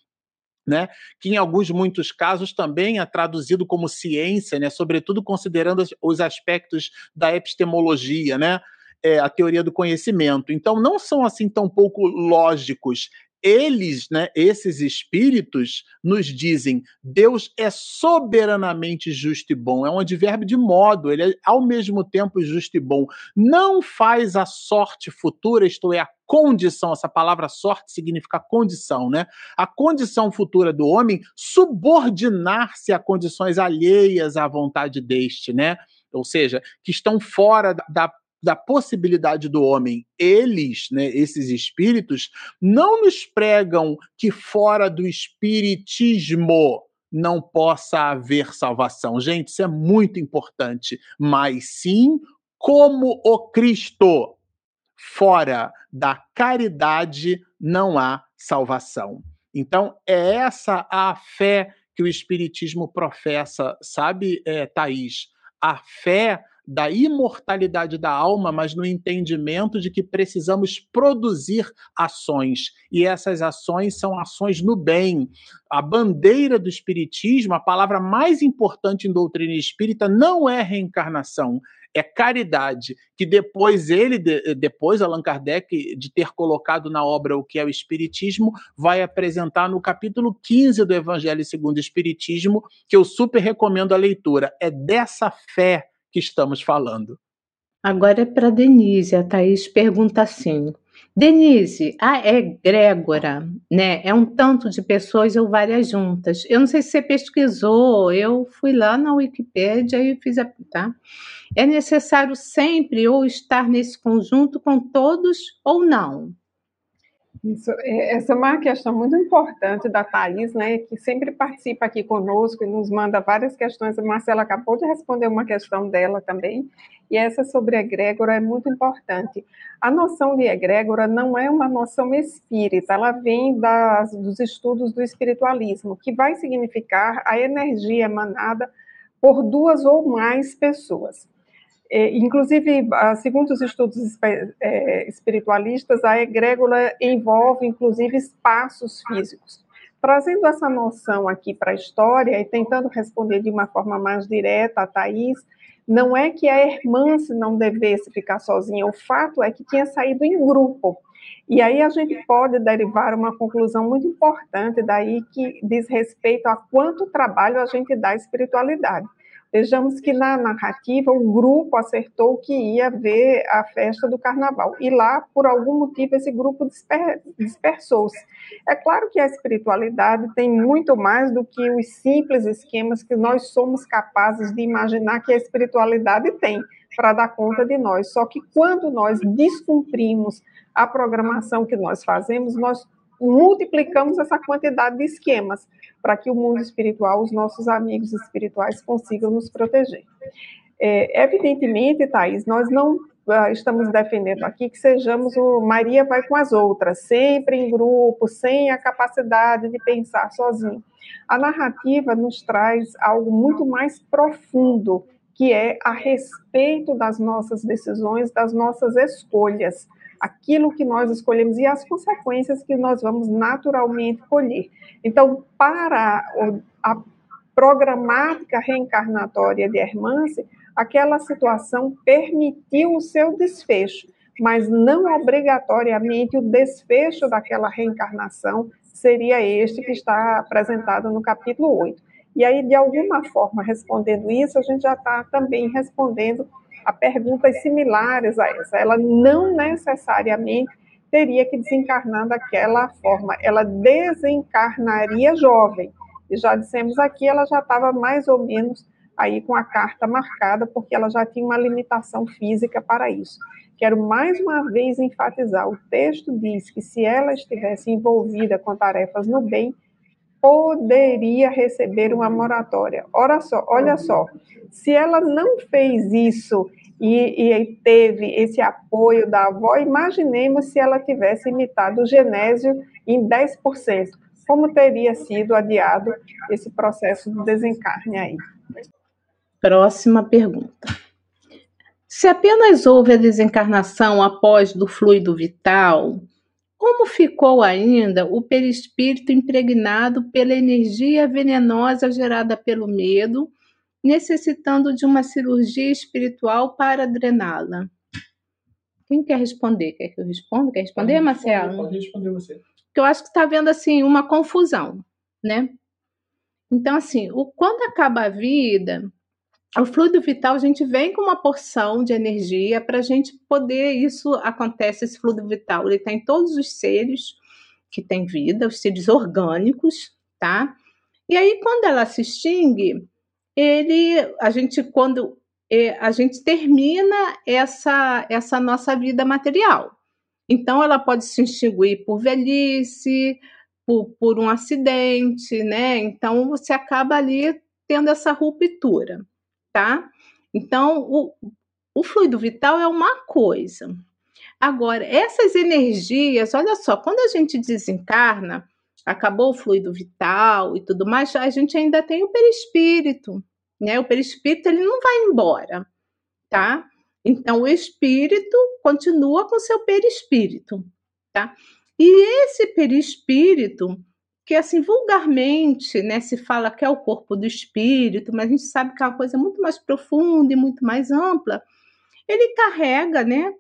né, que em alguns muitos casos também é traduzido como ciência, né, sobretudo considerando os aspectos da epistemologia, né, é, a teoria do conhecimento. Então não são assim tão pouco lógicos eles, né, esses espíritos, nos dizem: Deus é soberanamente justo e bom. É um advérbio de modo, ele é ao mesmo tempo justo e bom. Não faz a sorte futura, isto é, a condição, essa palavra sorte significa condição, né? A condição futura do homem subordinar-se a condições alheias à vontade deste, né? Ou seja, que estão fora da da possibilidade do homem, eles, né, esses espíritos, não nos pregam que fora do espiritismo não possa haver salvação. Gente, isso é muito importante, mas sim como o Cristo. Fora da caridade não há salvação. Então, é essa a fé que o Espiritismo professa, sabe, é, Thaís? A fé da imortalidade da alma, mas no entendimento de que precisamos produzir ações. E essas ações são ações no bem. A bandeira do Espiritismo, a palavra mais importante em doutrina espírita, não é reencarnação, é caridade, que depois ele, depois Allan Kardec, de ter colocado na obra o que é o Espiritismo, vai apresentar no capítulo 15 do Evangelho segundo o Espiritismo, que eu super recomendo a leitura. É dessa fé que estamos falando. Agora é para Denise. A Thaís pergunta assim: Denise, a egrégora, né? É um tanto de pessoas ou várias juntas. Eu não sei se você pesquisou, eu fui lá na Wikipédia e fiz a. Tá? É necessário sempre ou estar nesse conjunto com todos ou não? Isso, é, essa é uma questão muito importante da Thais, né, que sempre participa aqui conosco e nos manda várias questões. A Marcela acabou de responder uma questão dela também, e essa sobre egrégora é muito importante. A noção de egrégora não é uma noção espírita, ela vem das, dos estudos do espiritualismo, que vai significar a energia emanada por duas ou mais pessoas. É, inclusive, segundo os estudos é, espiritualistas, a egrégora envolve, inclusive, espaços físicos. Trazendo essa noção aqui para a história e tentando responder de uma forma mais direta a Thais, não é que a irmã se não devesse ficar sozinha, o fato é que tinha saído em grupo. E aí a gente pode derivar uma conclusão muito importante daí que diz respeito a quanto trabalho a gente dá à espiritualidade. Vejamos que na narrativa o grupo acertou que ia ver a festa do carnaval e lá, por algum motivo, esse grupo disper dispersou-se. É claro que a espiritualidade tem muito mais do que os simples esquemas que nós somos capazes de imaginar que a espiritualidade tem para dar conta de nós. Só que quando nós descumprimos a programação que nós fazemos, nós multiplicamos essa quantidade de esquemas para que o mundo espiritual, os nossos amigos espirituais consigam nos proteger. É, evidentemente, Thais, nós não uh, estamos defendendo aqui que sejamos o Maria vai com as outras, sempre em grupo, sem a capacidade de pensar sozinho. A narrativa nos traz algo muito mais profundo, que é a respeito das nossas decisões, das nossas escolhas aquilo que nós escolhemos e as consequências que nós vamos naturalmente colher. Então, para a programática reencarnatória de Hermance, aquela situação permitiu o seu desfecho, mas não obrigatoriamente o desfecho daquela reencarnação seria este que está apresentado no capítulo 8. E aí, de alguma forma, respondendo isso, a gente já está também respondendo a perguntas similares a essa. Ela não necessariamente teria que desencarnar daquela forma, ela desencarnaria jovem. E já dissemos aqui, ela já estava mais ou menos aí com a carta marcada, porque ela já tinha uma limitação física para isso. Quero mais uma vez enfatizar: o texto diz que se ela estivesse envolvida com tarefas no bem, poderia receber uma moratória. Olha só, olha só, se ela não fez isso e, e, teve esse apoio da avó, imaginemos se ela tivesse imitado o Genésio em 10%. Como teria sido adiado esse processo de desencarne aí? Próxima pergunta. Se apenas houve a desencarnação após do fluido vital, como ficou ainda o perispírito impregnado pela energia venenosa gerada pelo medo necessitando de uma cirurgia espiritual para drená-la? Quem quer responder? Quer que eu responda? Quer responder, pode Marcelo? Pode responder você. Porque eu acho que está vendo assim uma confusão, né? Então, assim, o, quando acaba a vida, o fluido vital, a gente vem com uma porção de energia para a gente poder. Isso acontece, esse fluido vital, ele tem todos os seres que têm vida, os seres orgânicos, tá? E aí, quando ela se extingue, ele, a gente quando a gente termina essa essa nossa vida material. Então ela pode se extinguir por velhice, por, por um acidente, né? Então você acaba ali tendo essa ruptura, tá? Então o, o fluido vital é uma coisa. Agora, essas energias, olha só, quando a gente desencarna, acabou o fluido vital e tudo mais, a gente ainda tem o perispírito, né? O perispírito ele não vai embora, tá? Então o espírito continua com seu perispírito, tá? E esse perispírito, que assim vulgarmente, né, se fala que é o corpo do espírito, mas a gente sabe que é uma coisa muito mais profunda e muito mais ampla, ele carrega, né,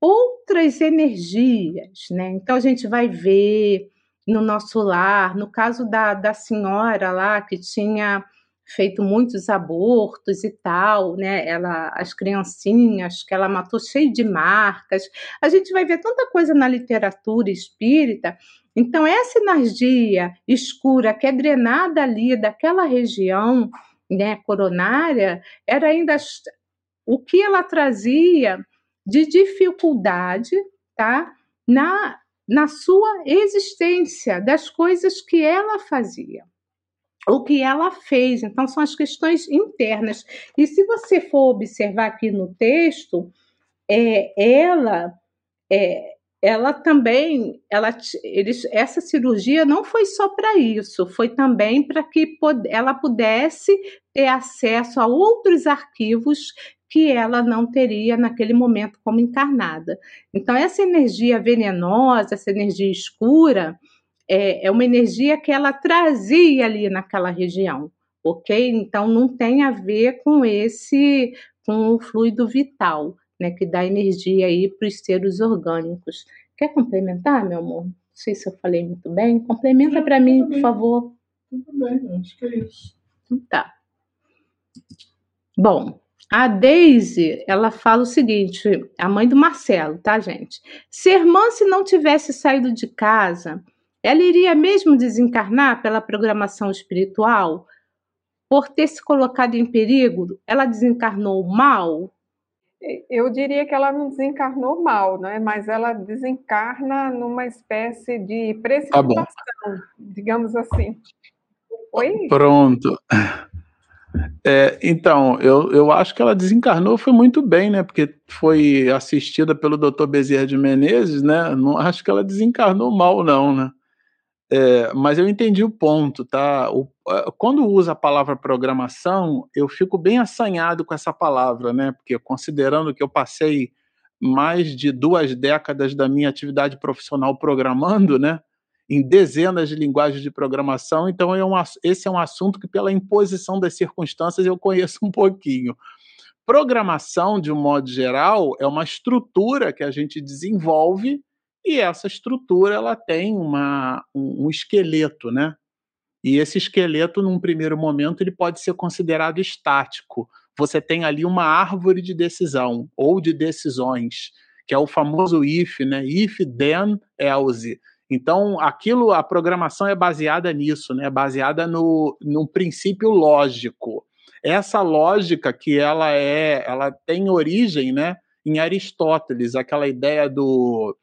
outras energias, né? Então a gente vai ver no nosso lar, no caso da, da senhora lá que tinha feito muitos abortos e tal, né? Ela, as criancinhas que ela matou cheio de marcas. A gente vai ver tanta coisa na literatura espírita. Então essa energia escura que é drenada ali daquela região, né, coronária, era ainda o que ela trazia de dificuldade, tá? Na na sua existência, das coisas que ela fazia o que ela fez. Então, são as questões internas. E se você for observar aqui no texto, é, ela, é, ela também, ela, eles, essa cirurgia não foi só para isso, foi também para que ela pudesse ter acesso a outros arquivos que ela não teria naquele momento como encarnada. Então, essa energia venenosa, essa energia escura, é, é uma energia que ela trazia ali naquela região, ok? Então não tem a ver com esse, com o fluido vital, né, que dá energia aí para os seres orgânicos. Quer complementar, meu amor? Não sei se eu falei muito bem. Complementa para mim, por favor. Tudo bem, acho que é isso. Tá. Bom, a Daisy, ela fala o seguinte, a mãe do Marcelo, tá, gente? Se a irmã se não tivesse saído de casa, ela iria mesmo desencarnar pela programação espiritual? Por ter se colocado em perigo, ela desencarnou mal? Eu diria que ela não desencarnou mal, né? mas ela desencarna numa espécie de precipitação, tá digamos assim. Oi? Pronto. É, então, eu, eu acho que ela desencarnou foi muito bem, né? Porque foi assistida pelo Dr. Bezerra de Menezes, né? Não acho que ela desencarnou mal, não, né? É, mas eu entendi o ponto, tá? O, quando usa a palavra programação, eu fico bem assanhado com essa palavra, né? Porque considerando que eu passei mais de duas décadas da minha atividade profissional programando, né? Em dezenas de linguagens de programação, então é um, esse é um assunto que, pela imposição das circunstâncias, eu conheço um pouquinho. Programação, de um modo geral, é uma estrutura que a gente desenvolve e essa estrutura ela tem uma, um, esqueleto, né? E esse esqueleto, num primeiro momento, ele pode ser considerado estático. Você tem ali uma árvore de decisão ou de decisões, que é o famoso if, né? If, then, else. Então, aquilo, a programação é baseada nisso, né? Baseada no, num princípio lógico. Essa lógica que ela é, ela tem origem, né? Em Aristóteles, aquela ideia do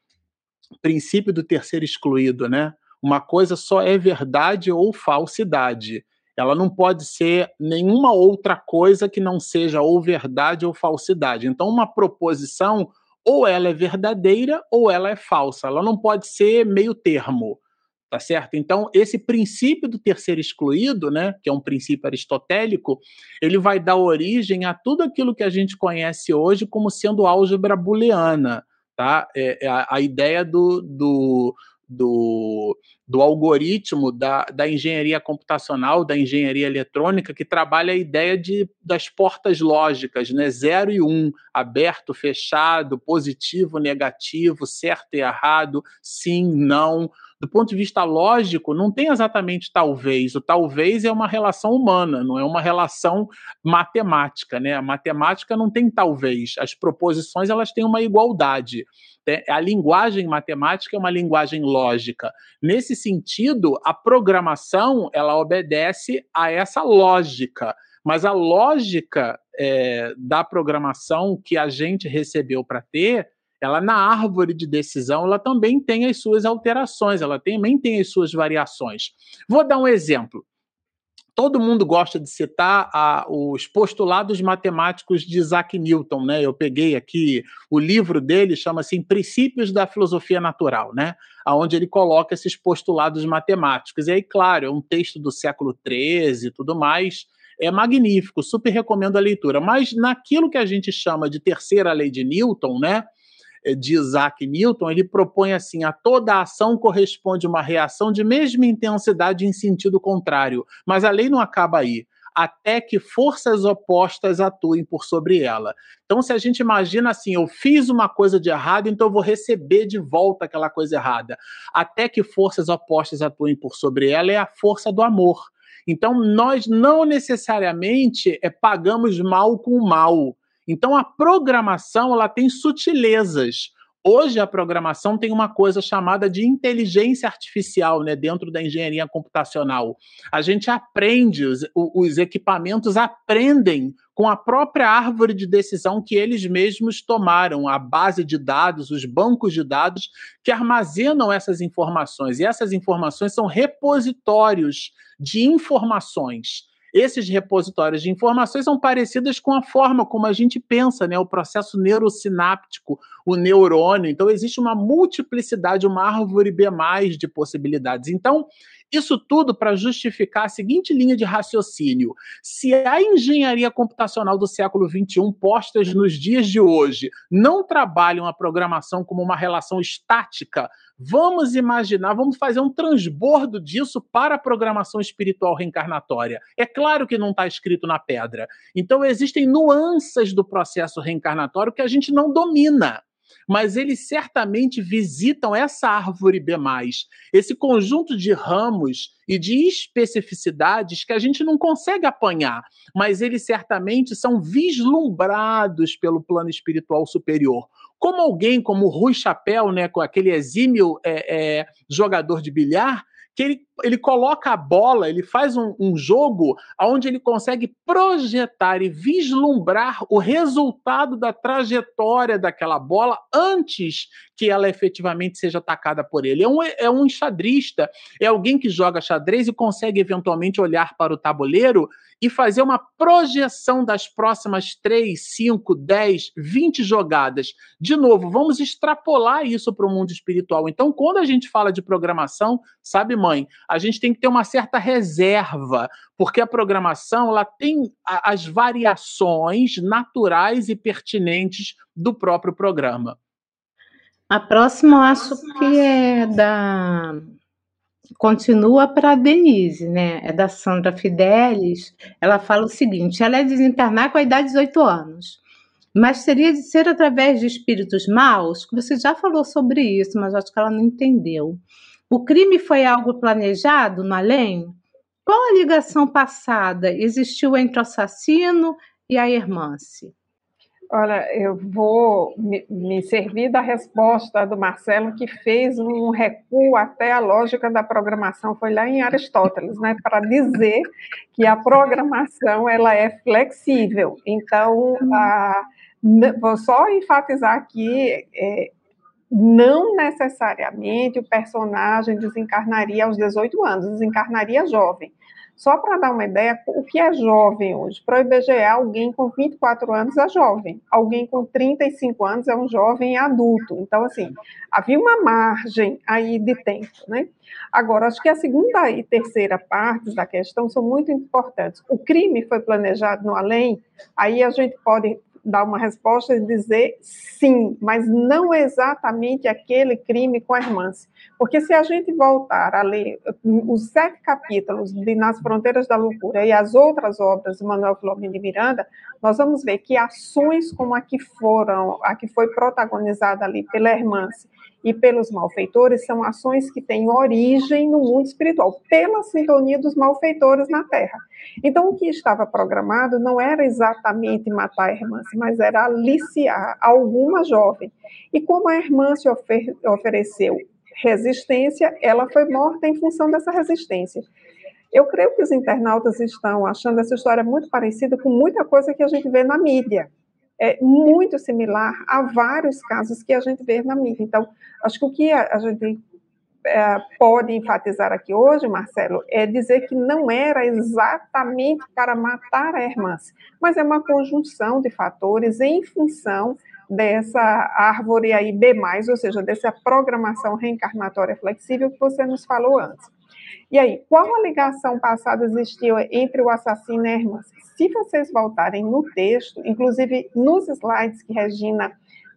princípio do terceiro excluído, né? Uma coisa só é verdade ou falsidade. Ela não pode ser nenhuma outra coisa que não seja ou verdade ou falsidade. Então, uma proposição, ou ela é verdadeira ou ela é falsa. Ela não pode ser meio termo, tá certo? Então, esse princípio do terceiro excluído, né, que é um princípio aristotélico, ele vai dar origem a tudo aquilo que a gente conhece hoje como sendo álgebra booleana tá? É, é a, a, ideia do, do, do, do algoritmo da, da engenharia computacional, da engenharia eletrônica, que trabalha a ideia de, das portas lógicas, né? zero e um, aberto, fechado, positivo, negativo, certo e errado, sim, não do ponto de vista lógico, não tem exatamente talvez. O talvez é uma relação humana, não é uma relação matemática, né? A matemática não tem talvez. As proposições elas têm uma igualdade. É, a linguagem matemática é uma linguagem lógica. Nesse sentido, a programação ela obedece a essa lógica. Mas a lógica é, da programação que a gente recebeu para ter ela na árvore de decisão, ela também tem as suas alterações, ela também tem as suas variações. Vou dar um exemplo. Todo mundo gosta de citar os postulados matemáticos de Isaac Newton, né? Eu peguei aqui o livro dele, chama assim Princípios da Filosofia Natural, né? Aonde ele coloca esses postulados matemáticos. E aí, claro, é um texto do século XIII e tudo mais, é magnífico, super recomendo a leitura. Mas naquilo que a gente chama de terceira lei de Newton, né? Eh, de Isaac Newton, ele propõe assim: a toda ação corresponde uma reação de mesma intensidade em sentido contrário. Mas a lei não acaba aí até que forças opostas atuem por sobre ela. Então, se a gente imagina assim, eu fiz uma coisa de errado, então eu vou receber de volta aquela coisa errada. Até que forças opostas atuem por sobre ela é a força do amor. Então, nós não necessariamente é, pagamos mal com mal. Então a programação ela tem sutilezas. Hoje a programação tem uma coisa chamada de inteligência artificial, né, dentro da engenharia computacional. A gente aprende, os, os equipamentos aprendem com a própria árvore de decisão que eles mesmos tomaram, a base de dados, os bancos de dados que armazenam essas informações. E essas informações são repositórios de informações esses repositórios de informações são parecidas com a forma como a gente pensa, né? O processo neurosináptico, o neurônio. Então, existe uma multiplicidade, uma árvore B de possibilidades. Então, isso tudo para justificar a seguinte linha de raciocínio: se a engenharia computacional do século XXI, postas nos dias de hoje, não trabalham a programação como uma relação estática, vamos imaginar, vamos fazer um transbordo disso para a programação espiritual reencarnatória. É claro que não está escrito na pedra. Então, existem nuances do processo reencarnatório que a gente não domina. Mas eles certamente visitam essa árvore B, esse conjunto de ramos e de especificidades que a gente não consegue apanhar, mas eles certamente são vislumbrados pelo plano espiritual superior. Como alguém como Rui Chapéu, né, com aquele exímio é, é, jogador de bilhar, que ele, ele coloca a bola, ele faz um, um jogo onde ele consegue projetar e vislumbrar o resultado da trajetória daquela bola antes que ela efetivamente seja atacada por ele. É um, é um enxadrista, é alguém que joga xadrez e consegue eventualmente olhar para o tabuleiro e fazer uma projeção das próximas 3, 5, 10, 20 jogadas. De novo, vamos extrapolar isso para o mundo espiritual. Então, quando a gente fala de programação, sabe, mãe, a gente tem que ter uma certa reserva, porque a programação ela tem as variações naturais e pertinentes do próprio programa. A próxima eu acho que é da continua para a Denise, né? É da Sandra Fidelis. Ela fala o seguinte: ela é desencarnar com a idade de 18 anos. Mas teria de ser através de espíritos maus, você já falou sobre isso, mas acho que ela não entendeu. O crime foi algo planejado no além? Qual a ligação passada existiu entre o assassino e a irmã-se? Olha, eu vou me, me, servir da resposta do Marcelo, que fez um recuo até a lógica da programação, foi lá em Aristóteles, né, para dizer que a programação ela é flexível. Então, a, vou só enfatizar aqui, é, não necessariamente o personagem desencarnaria aos 18 anos, desencarnaria jovem. Só para dar uma ideia, o que é jovem hoje? Para o IBGE, alguém com 24 anos é jovem, alguém com 35 anos é um jovem adulto. Então, assim, havia uma margem aí de tempo, né? Agora, acho que a segunda e terceira partes da questão são muito importantes. O crime foi planejado no além, aí a gente pode dar uma resposta e dizer sim, mas não exatamente aquele crime com a irmã. Porque se a gente voltar a ler os sete capítulos de Nas Fronteiras da Loucura e as outras obras de Manuel Filomeno de Miranda, nós vamos ver que ações como a que foram, a que foi protagonizada ali pela irmã e pelos malfeitores são ações que têm origem no mundo espiritual, pela sintonia dos malfeitores na Terra. Então, o que estava programado não era exatamente matar a irmã, mas era aliciar alguma jovem. E como a irmã se ofer ofereceu resistência, ela foi morta em função dessa resistência. Eu creio que os internautas estão achando essa história muito parecida com muita coisa que a gente vê na mídia é muito similar a vários casos que a gente vê na mídia. Então, acho que o que a, a gente é, pode enfatizar aqui hoje, Marcelo, é dizer que não era exatamente para matar a irmã, mas é uma conjunção de fatores em função dessa árvore aí B+, ou seja, dessa programação reencarnatória flexível que você nos falou antes. E aí, qual a ligação passada existiu entre o assassino e a irmã? Se vocês voltarem no texto, inclusive nos slides que Regina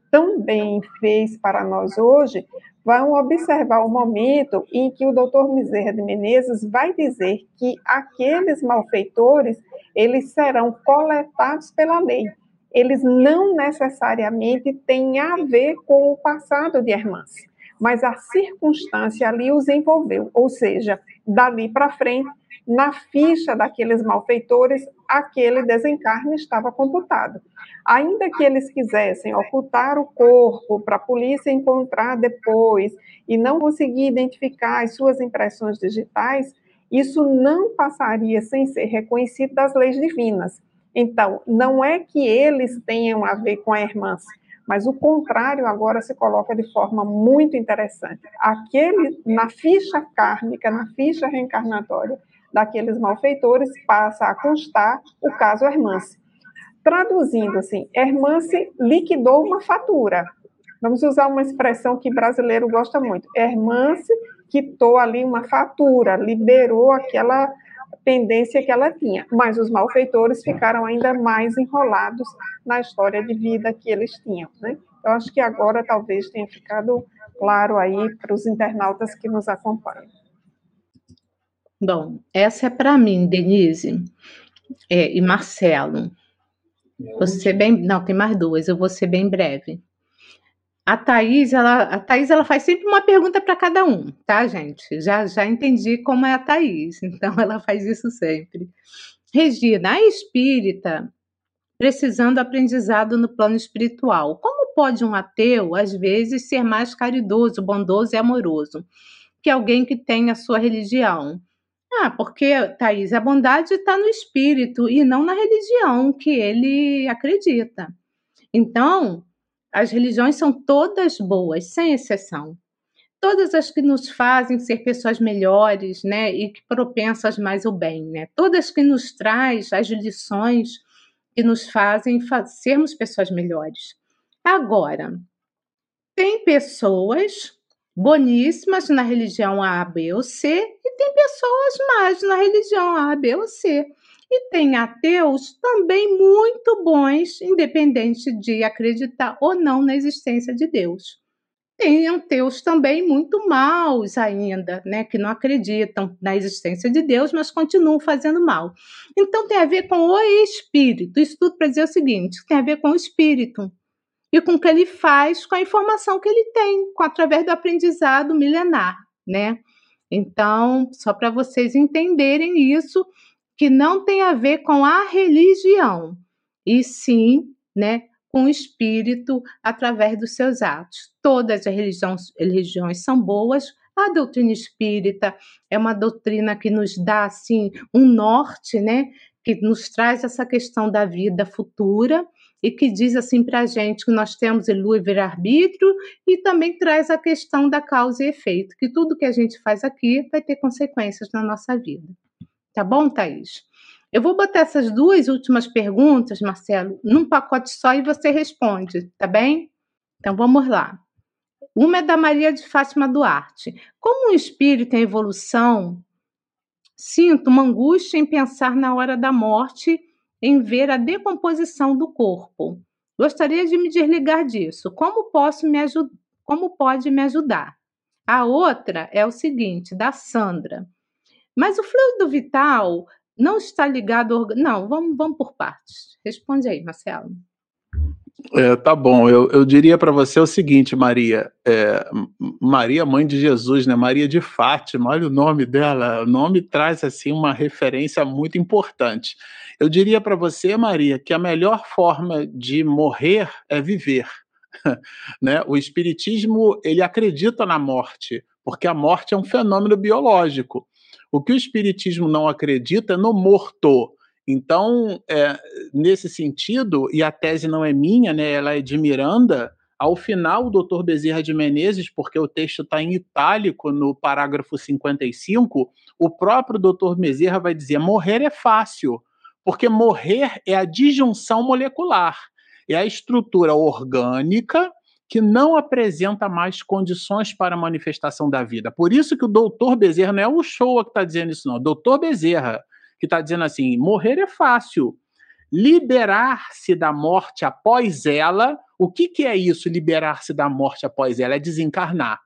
também fez para nós hoje, vão observar o momento em que o doutor Miserra de Menezes vai dizer que aqueles malfeitores, eles serão coletados pela lei. Eles não necessariamente têm a ver com o passado de irmãs, mas a circunstância ali os envolveu, ou seja, dali para frente, na ficha daqueles malfeitores, aquele desencarne estava computado. Ainda que eles quisessem ocultar o corpo para a polícia encontrar depois e não conseguir identificar as suas impressões digitais, isso não passaria sem ser reconhecido das leis divinas. Então, não é que eles tenham a ver com a irmã, mas o contrário agora se coloca de forma muito interessante. Aquele, na ficha kármica, na ficha reencarnatória daqueles malfeitores, passa a constar o caso Hermance. Traduzindo assim, Hermance liquidou uma fatura. Vamos usar uma expressão que brasileiro gosta muito. Hermance quitou ali uma fatura, liberou aquela pendência que ela tinha, mas os malfeitores ficaram ainda mais enrolados na história de vida que eles tinham, né? Eu acho que agora talvez tenha ficado claro aí para os internautas que nos acompanham. Bom, essa é para mim, Denise é, e Marcelo. Você bem, não tem mais duas. Eu vou ser bem breve. A Thaís, ela, a Thaís, ela faz sempre uma pergunta para cada um, tá, gente? Já, já entendi como é a Thaís, então ela faz isso sempre. Regina, a espírita precisando aprendizado no plano espiritual. Como pode um ateu, às vezes, ser mais caridoso, bondoso e amoroso que alguém que tem a sua religião? Ah, porque, Thaís, a bondade está no espírito e não na religião que ele acredita. Então, as religiões são todas boas, sem exceção. Todas as que nos fazem ser pessoas melhores, né, e que propensas mais ao bem, né? Todas que nos traz as lições que nos fazem sermos pessoas melhores. Agora, tem pessoas boníssimas na religião A, B ou C e tem pessoas mais na religião A, B ou C. E tem ateus também muito bons, independente de acreditar ou não na existência de Deus tem ateus também muito maus ainda, né, que não acreditam na existência de Deus, mas continuam fazendo mal. Então tem a ver com o espírito. Isso tudo para dizer o seguinte: tem a ver com o espírito e com o que ele faz com a informação que ele tem, com, através do aprendizado milenar, né? Então, só para vocês entenderem isso, que não tem a ver com a religião, e sim, né, com o espírito através dos seus atos. Todas as religiões, religiões são boas, a doutrina espírita é uma doutrina que nos dá assim um norte, né? Que nos traz essa questão da vida futura e que diz assim para a gente que nós temos livre-arbítrio e também traz a questão da causa e efeito, que tudo que a gente faz aqui vai ter consequências na nossa vida. Tá bom, Thaís? Eu vou botar essas duas últimas perguntas, Marcelo, num pacote só e você responde, tá bem? Então vamos lá. Uma é da Maria de Fátima Duarte. Como um espírito em evolução, sinto uma angústia em pensar na hora da morte, em ver a decomposição do corpo. Gostaria de me desligar disso. Como posso me ajudar? Como pode me ajudar? A outra é o seguinte, da Sandra. Mas o fluido vital não está ligado. Ao... Não, vamos, vamos por partes. Responde aí, Marcelo. É, tá bom, eu, eu diria para você o seguinte, Maria. É, Maria, mãe de Jesus, né? Maria de Fátima, olha o nome dela. O nome traz assim uma referência muito importante. Eu diria para você, Maria, que a melhor forma de morrer é viver. né? O Espiritismo ele acredita na morte, porque a morte é um fenômeno biológico. O que o Espiritismo não acredita é no morto. Então, é, nesse sentido, e a tese não é minha, né, ela é de Miranda, ao final, o doutor Bezerra de Menezes, porque o texto está em itálico no parágrafo 55, o próprio doutor Bezerra vai dizer: morrer é fácil, porque morrer é a disjunção molecular, é a estrutura orgânica que não apresenta mais condições para a manifestação da vida. Por isso que o doutor Bezerra não é o Showa que está dizendo isso, não. O doutor Bezerra que está dizendo assim: morrer é fácil. Liberar-se da morte após ela, o que, que é isso, liberar-se da morte após ela? É desencarnar.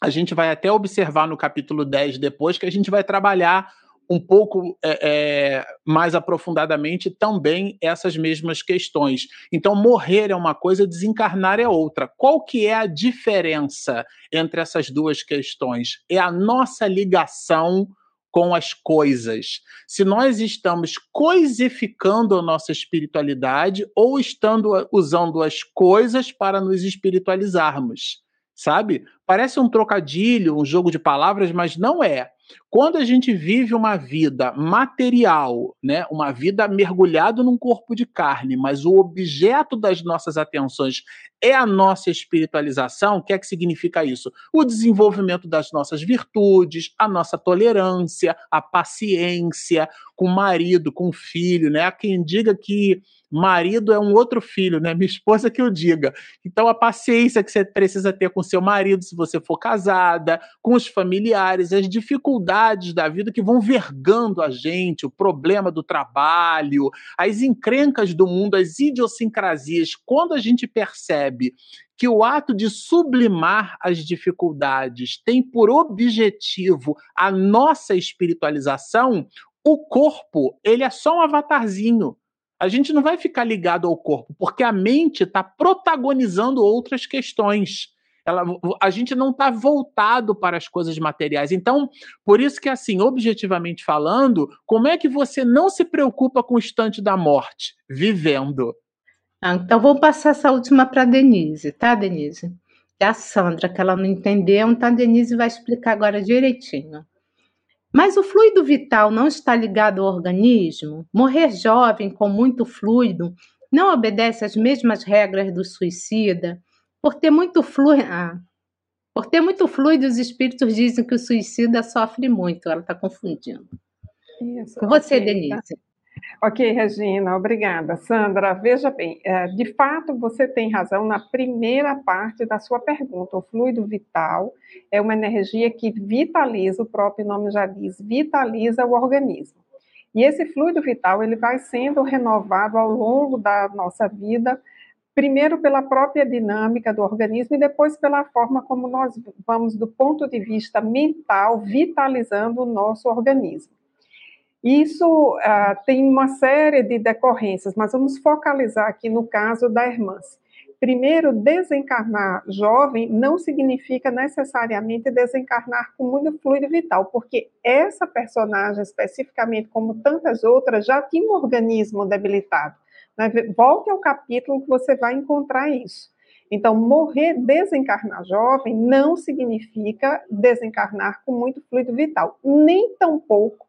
A gente vai até observar no capítulo 10 depois que a gente vai trabalhar um pouco é, é, mais aprofundadamente também essas mesmas questões. Então, morrer é uma coisa, desencarnar é outra. Qual que é a diferença entre essas duas questões? É a nossa ligação com as coisas. Se nós estamos coisificando a nossa espiritualidade ou estando usando as coisas para nos espiritualizarmos, sabe? Parece um trocadilho, um jogo de palavras, mas não é. Quando a gente vive uma vida material, né, uma vida mergulhada num corpo de carne, mas o objeto das nossas atenções é a nossa espiritualização, o que é que significa isso? O desenvolvimento das nossas virtudes, a nossa tolerância, a paciência com o marido, com o filho, né? Há quem diga que marido é um outro filho, né? Minha esposa que eu diga. Então, a paciência que você precisa ter com seu marido, se você for casada, com os familiares, as dificuldades da vida que vão vergando a gente, o problema do trabalho, as encrencas do mundo, as idiosincrasias. Quando a gente percebe que o ato de sublimar as dificuldades tem por objetivo a nossa espiritualização, o corpo, ele é só um avatarzinho a gente não vai ficar ligado ao corpo, porque a mente está protagonizando outras questões. Ela, a gente não está voltado para as coisas materiais. Então, por isso que, assim, objetivamente falando, como é que você não se preocupa com o instante da morte? Vivendo. Ah, então, vou passar essa última para Denise, tá, Denise? É a Sandra, que ela não entendeu, então a Denise vai explicar agora direitinho. Mas o fluido vital não está ligado ao organismo? Morrer jovem com muito fluido não obedece às mesmas regras do suicida? Por ter muito fluido. Ah, por ter muito fluido, os espíritos dizem que o suicida sofre muito. Ela está confundindo. Isso, Você, okay, Denise. Tá. Ok, Regina, obrigada. Sandra, veja bem, é, de fato você tem razão na primeira parte da sua pergunta. O fluido vital é uma energia que vitaliza, o próprio nome já diz, vitaliza o organismo. E esse fluido vital ele vai sendo renovado ao longo da nossa vida, primeiro pela própria dinâmica do organismo e depois pela forma como nós vamos, do ponto de vista mental, vitalizando o nosso organismo. Isso uh, tem uma série de decorrências, mas vamos focalizar aqui no caso da irmã. Primeiro, desencarnar jovem não significa necessariamente desencarnar com muito fluido vital, porque essa personagem, especificamente como tantas outras, já tinha um organismo debilitado. Né? Volte ao capítulo que você vai encontrar isso. Então, morrer, desencarnar jovem, não significa desencarnar com muito fluido vital, nem tampouco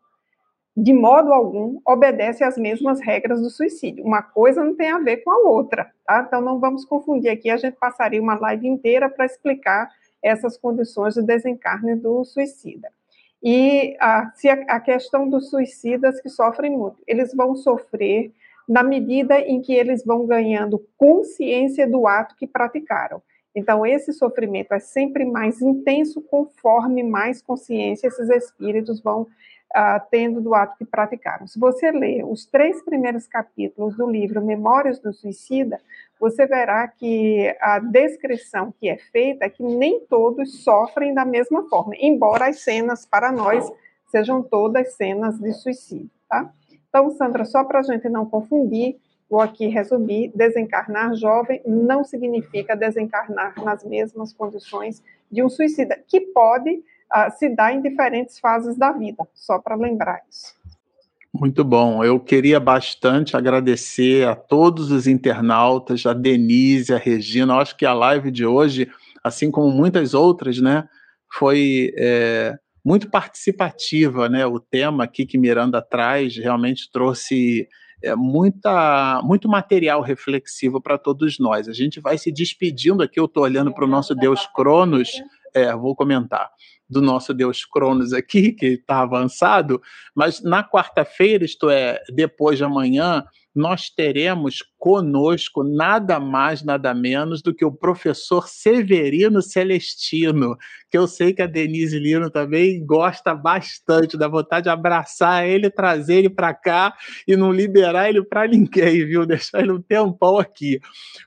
de modo algum, obedece às mesmas regras do suicídio. Uma coisa não tem a ver com a outra, tá? Então não vamos confundir aqui, a gente passaria uma live inteira para explicar essas condições de desencarne do suicida. E a, a questão dos suicidas que sofrem muito, eles vão sofrer na medida em que eles vão ganhando consciência do ato que praticaram. Então, esse sofrimento é sempre mais intenso conforme mais consciência esses espíritos vão uh, tendo do ato que praticaram. Se você ler os três primeiros capítulos do livro Memórias do Suicida, você verá que a descrição que é feita é que nem todos sofrem da mesma forma, embora as cenas para nós sejam todas cenas de suicídio, tá? Então, Sandra, só para a gente não confundir, vou aqui resumir: desencarnar jovem não significa desencarnar nas mesmas condições de um suicida, que pode uh, se dá em diferentes fases da vida, só para lembrar isso. Muito bom. Eu queria bastante agradecer a todos os internautas, a Denise, a Regina. Eu acho que a live de hoje, assim como muitas outras, né, foi é, muito participativa, né? O tema aqui que Miranda traz realmente trouxe é, muita, muito material reflexivo para todos nós. A gente vai se despedindo aqui. Eu estou olhando para o nosso Deus Cronos. É, vou comentar do nosso Deus Cronos aqui, que está avançado, mas na quarta-feira, isto é, depois de amanhã, nós teremos conosco nada mais, nada menos do que o professor Severino Celestino, que eu sei que a Denise Lino também gosta bastante, da vontade de abraçar ele, trazer ele para cá e não liberar ele para ninguém, viu? Deixar ele um tempão aqui.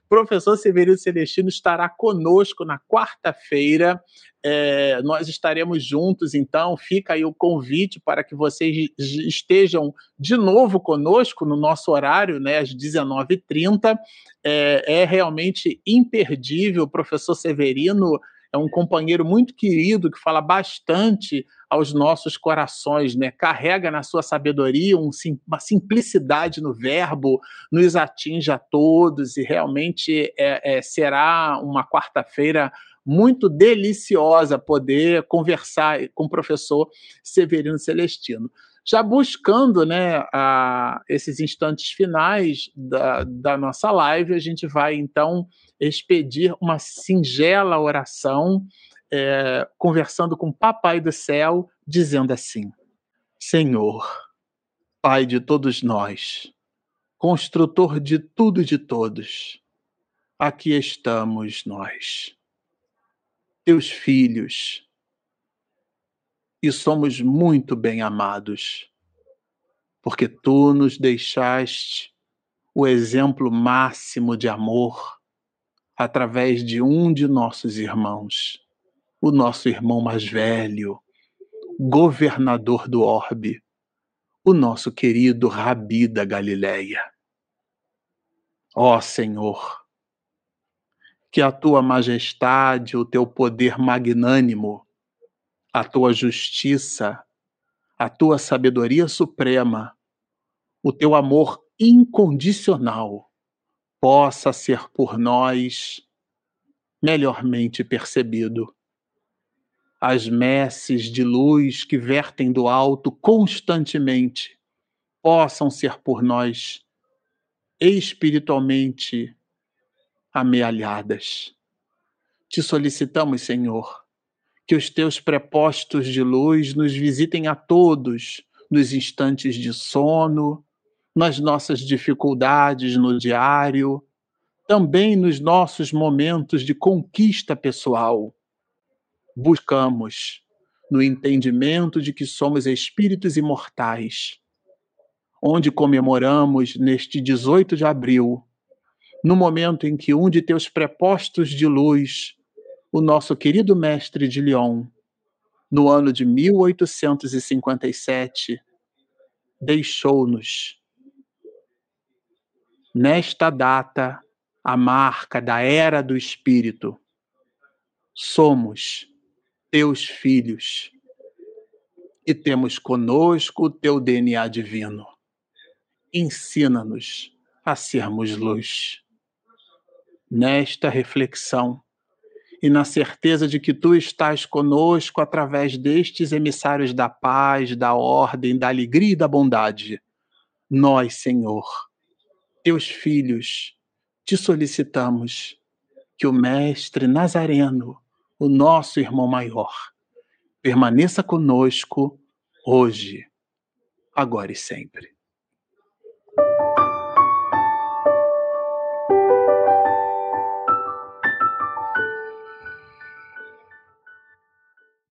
O professor Severino Celestino estará conosco na quarta-feira. É, nós estaremos juntos, então fica aí o convite para que vocês estejam de novo conosco no nosso horário, né, às 19h30. É, é realmente imperdível. Professor Severino é um companheiro muito querido que fala bastante aos nossos corações, né? Carrega na sua sabedoria um, uma simplicidade no verbo, nos atinge a todos e realmente é, é, será uma quarta-feira muito deliciosa poder conversar com o professor Severino Celestino. Já buscando né, a, esses instantes finais da, da nossa live, a gente vai então expedir uma singela oração, é, conversando com o Papai do Céu, dizendo assim: Senhor, Pai de todos nós, construtor de tudo e de todos, aqui estamos nós teus filhos e somos muito bem amados, porque tu nos deixaste o exemplo máximo de amor através de um de nossos irmãos, o nosso irmão mais velho, governador do orbe, o nosso querido Rabi da Galileia. Ó Senhor, que a tua majestade, o teu poder magnânimo, a tua justiça, a tua sabedoria suprema, o teu amor incondicional possa ser por nós melhormente percebido. As messes de luz que vertem do alto constantemente possam ser por nós espiritualmente amealhadas. Te solicitamos, Senhor, que os teus prepostos de luz nos visitem a todos nos instantes de sono, nas nossas dificuldades no diário, também nos nossos momentos de conquista pessoal. Buscamos, no entendimento de que somos espíritos imortais, onde comemoramos neste 18 de abril, no momento em que um de teus prepostos de luz, o nosso querido mestre de Lyon, no ano de 1857, deixou-nos nesta data a marca da era do Espírito. Somos teus filhos e temos conosco o teu DNA divino. Ensina-nos a sermos luz. Nesta reflexão e na certeza de que tu estás conosco através destes emissários da paz, da ordem, da alegria e da bondade, nós, Senhor, teus filhos, te solicitamos que o Mestre Nazareno, o nosso irmão maior, permaneça conosco hoje, agora e sempre.